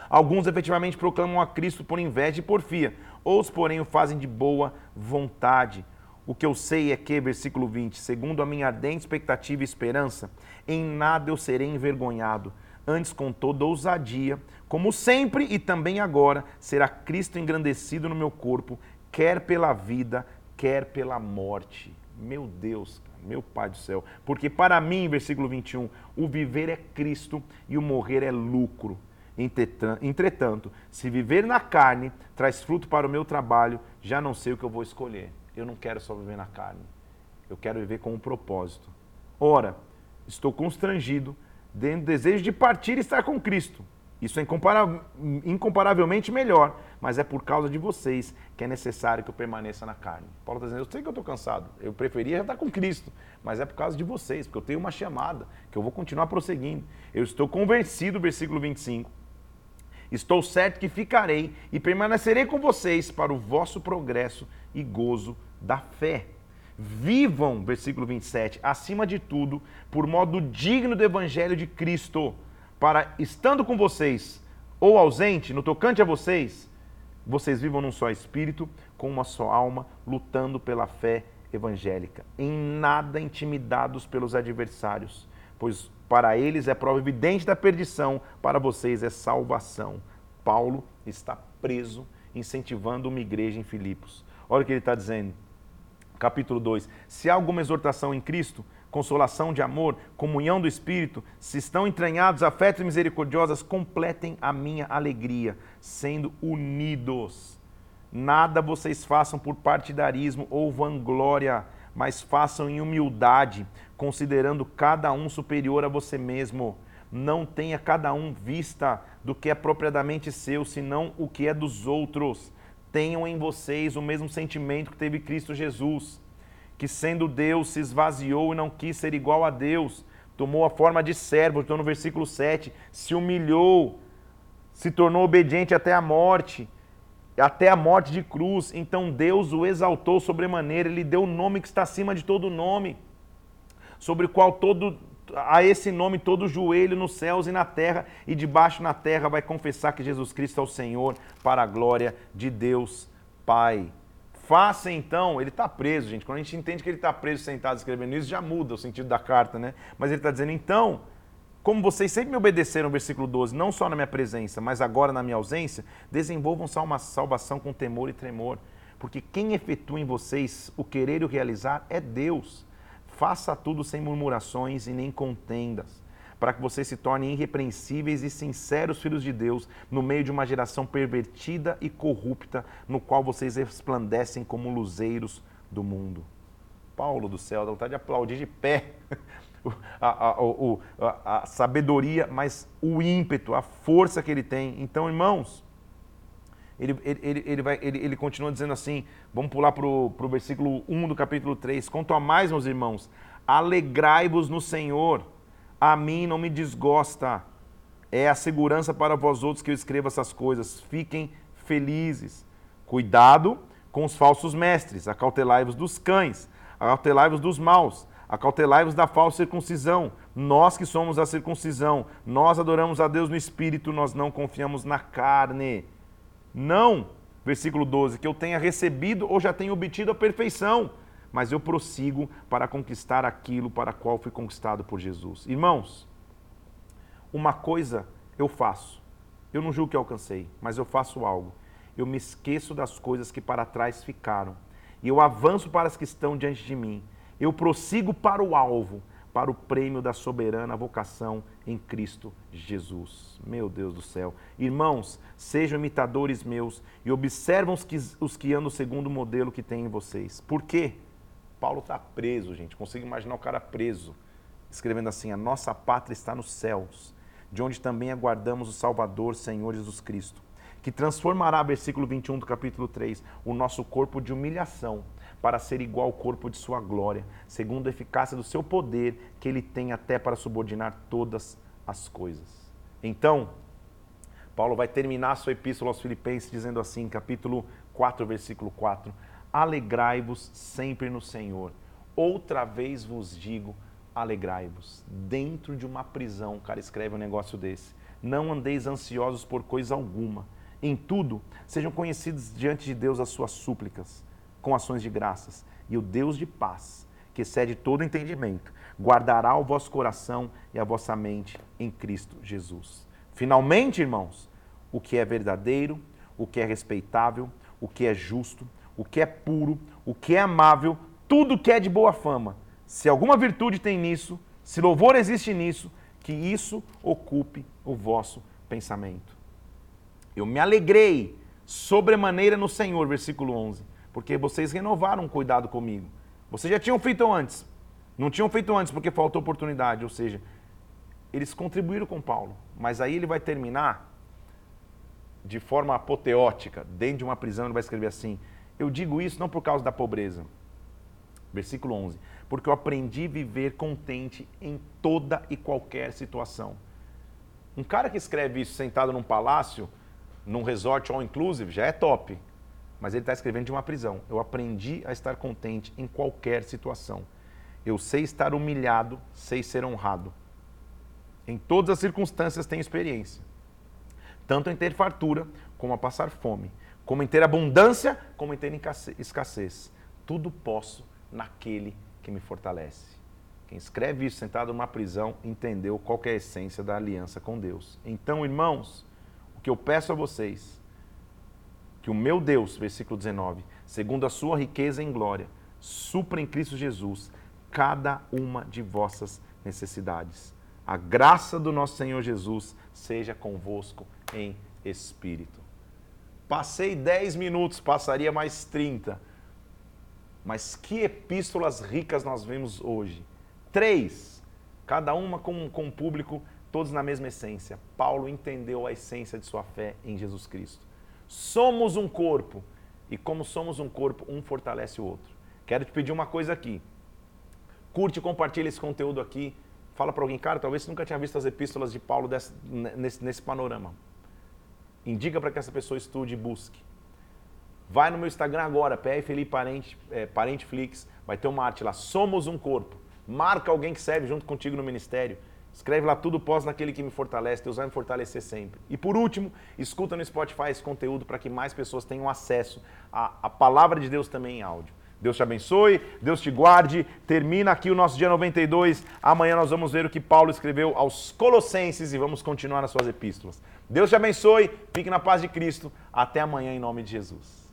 Alguns efetivamente proclamam a Cristo por inveja e porfia. Outros, porém, o fazem de boa vontade. O que eu sei é que, versículo 20, segundo a minha ardente expectativa e esperança, em nada eu serei envergonhado. Antes, com toda ousadia, como sempre e também agora, será Cristo engrandecido no meu corpo, quer pela vida, quer pela morte. Meu Deus, meu Pai do céu. Porque para mim, versículo 21, o viver é Cristo e o morrer é lucro. Entretanto, se viver na carne traz fruto para o meu trabalho, já não sei o que eu vou escolher eu não quero só viver na carne. Eu quero viver com um propósito. Ora, estou constrangido dentro do desejo de partir e estar com Cristo. Isso é incomparavelmente melhor, mas é por causa de vocês que é necessário que eu permaneça na carne. Paulo está dizendo, eu sei que eu estou cansado, eu preferia estar com Cristo, mas é por causa de vocês, porque eu tenho uma chamada, que eu vou continuar prosseguindo. Eu estou convencido, versículo 25, estou certo que ficarei e permanecerei com vocês para o vosso progresso e gozo da fé, Vivam, versículo 27, acima de tudo, por modo digno do evangelho de Cristo, para, estando com vocês ou ausente, no tocante a vocês, vocês vivam num só espírito, com uma só alma, lutando pela fé evangélica, em nada intimidados pelos adversários, pois para eles é prova evidente da perdição, para vocês é salvação. Paulo está preso, incentivando uma igreja em Filipos. Olha o que ele está dizendo. Capítulo 2: Se há alguma exortação em Cristo, consolação de amor, comunhão do Espírito, se estão entranhados afetos misericordiosas, completem a minha alegria, sendo unidos. Nada vocês façam por partidarismo ou vanglória, mas façam em humildade, considerando cada um superior a você mesmo. Não tenha cada um vista do que é propriamente seu, senão o que é dos outros. Tenham em vocês o mesmo sentimento que teve Cristo Jesus que sendo Deus se esvaziou e não quis ser igual a Deus, tomou a forma de servo, estou no versículo 7, se humilhou, se tornou obediente até a morte, até a morte de cruz. Então Deus o exaltou sobremaneira, ele deu o nome que está acima de todo nome, sobre o qual todo a esse nome todo joelho nos céus e na terra e debaixo na terra vai confessar que Jesus Cristo é o Senhor para a glória de Deus Pai. Faça então, ele está preso, gente. Quando a gente entende que ele está preso sentado escrevendo isso, já muda o sentido da carta, né? Mas ele está dizendo, então, como vocês sempre me obedeceram, versículo 12, não só na minha presença, mas agora na minha ausência, desenvolvam uma salvação com temor e tremor. Porque quem efetua em vocês o querer e o realizar é Deus. Faça tudo sem murmurações e nem contendas para que vocês se tornem irrepreensíveis e sinceros filhos de Deus no meio de uma geração pervertida e corrupta, no qual vocês resplandecem como luzeiros do mundo. Paulo do céu, dá vontade de aplaudir de pé a, a, a, a, sabedoria, mas o ímpeto, a força que ele tem. Então, irmãos, ele, ele, ele, vai, ele, ele continua dizendo assim, vamos pular para o versículo 1 do capítulo 3. Quanto a mais, meus irmãos, alegrai-vos no Senhor a mim não me desgosta. É a segurança para vós outros que eu escrevo essas coisas. Fiquem felizes. Cuidado com os falsos mestres. Acautelai-vos dos cães. Acautelai-vos dos maus. Acautelai-vos da falsa circuncisão. Nós que somos a circuncisão, nós adoramos a Deus no espírito, nós não confiamos na carne. Não, versículo 12, que eu tenha recebido ou já tenha obtido a perfeição mas eu prossigo para conquistar aquilo para qual fui conquistado por Jesus. Irmãos, uma coisa eu faço. Eu não julgo que alcancei, mas eu faço algo. Eu me esqueço das coisas que para trás ficaram. E eu avanço para as que estão diante de mim. Eu prossigo para o alvo, para o prêmio da soberana vocação em Cristo Jesus. Meu Deus do céu. Irmãos, sejam imitadores meus e observam os que, os que andam segundo o modelo que tem em vocês. Por quê? Paulo está preso, gente. Consigo imaginar o cara preso, escrevendo assim: A nossa pátria está nos céus, de onde também aguardamos o Salvador, Senhor Jesus Cristo, que transformará, versículo 21 do capítulo 3, o nosso corpo de humilhação para ser igual ao corpo de sua glória, segundo a eficácia do seu poder, que ele tem até para subordinar todas as coisas. Então, Paulo vai terminar a sua epístola aos Filipenses dizendo assim, capítulo 4, versículo 4: alegrai-vos sempre no Senhor. Outra vez vos digo, alegrai-vos. Dentro de uma prisão, o cara escreve um negócio desse. Não andeis ansiosos por coisa alguma. Em tudo, sejam conhecidos diante de Deus as suas súplicas, com ações de graças. E o Deus de paz, que excede todo entendimento, guardará o vosso coração e a vossa mente em Cristo Jesus. Finalmente, irmãos, o que é verdadeiro, o que é respeitável, o que é justo, o que é puro, o que é amável, tudo que é de boa fama. Se alguma virtude tem nisso, se louvor existe nisso, que isso ocupe o vosso pensamento. Eu me alegrei sobremaneira no Senhor, versículo 11, porque vocês renovaram o cuidado comigo. Vocês já tinham feito antes, não tinham feito antes porque faltou oportunidade, ou seja, eles contribuíram com Paulo, mas aí ele vai terminar de forma apoteótica, dentro de uma prisão, ele vai escrever assim: eu digo isso não por causa da pobreza. Versículo 11. Porque eu aprendi a viver contente em toda e qualquer situação. Um cara que escreve isso sentado num palácio, num resort all inclusive, já é top. Mas ele está escrevendo de uma prisão. Eu aprendi a estar contente em qualquer situação. Eu sei estar humilhado, sei ser honrado. Em todas as circunstâncias tenho experiência. Tanto em ter fartura, como a passar fome. Como em ter abundância, como em ter escassez. Tudo posso naquele que me fortalece. Quem escreve isso sentado numa prisão entendeu qual é a essência da aliança com Deus. Então, irmãos, o que eu peço a vocês, que o meu Deus, versículo 19, segundo a sua riqueza em glória, supra em Cristo Jesus cada uma de vossas necessidades. A graça do nosso Senhor Jesus seja convosco em espírito. Passei 10 minutos, passaria mais 30. Mas que epístolas ricas nós vemos hoje. Três, cada uma com, com um público, todos na mesma essência. Paulo entendeu a essência de sua fé em Jesus Cristo. Somos um corpo, e como somos um corpo, um fortalece o outro. Quero te pedir uma coisa aqui. Curte compartilha esse conteúdo aqui. Fala para alguém, cara, talvez você nunca tinha visto as epístolas de Paulo desse, nesse, nesse panorama. Indica para que essa pessoa estude e busque. Vai no meu Instagram agora, PR Felipe Parente, é, vai ter uma arte lá, Somos um Corpo. Marca alguém que serve junto contigo no ministério. Escreve lá tudo pós naquele que me fortalece, Deus vai me fortalecer sempre. E por último, escuta no Spotify esse conteúdo para que mais pessoas tenham acesso à, à palavra de Deus também em áudio. Deus te abençoe, Deus te guarde. Termina aqui o nosso dia 92. Amanhã nós vamos ver o que Paulo escreveu aos Colossenses e vamos continuar nas suas epístolas. Deus te abençoe, fique na paz de Cristo. Até amanhã em nome de Jesus.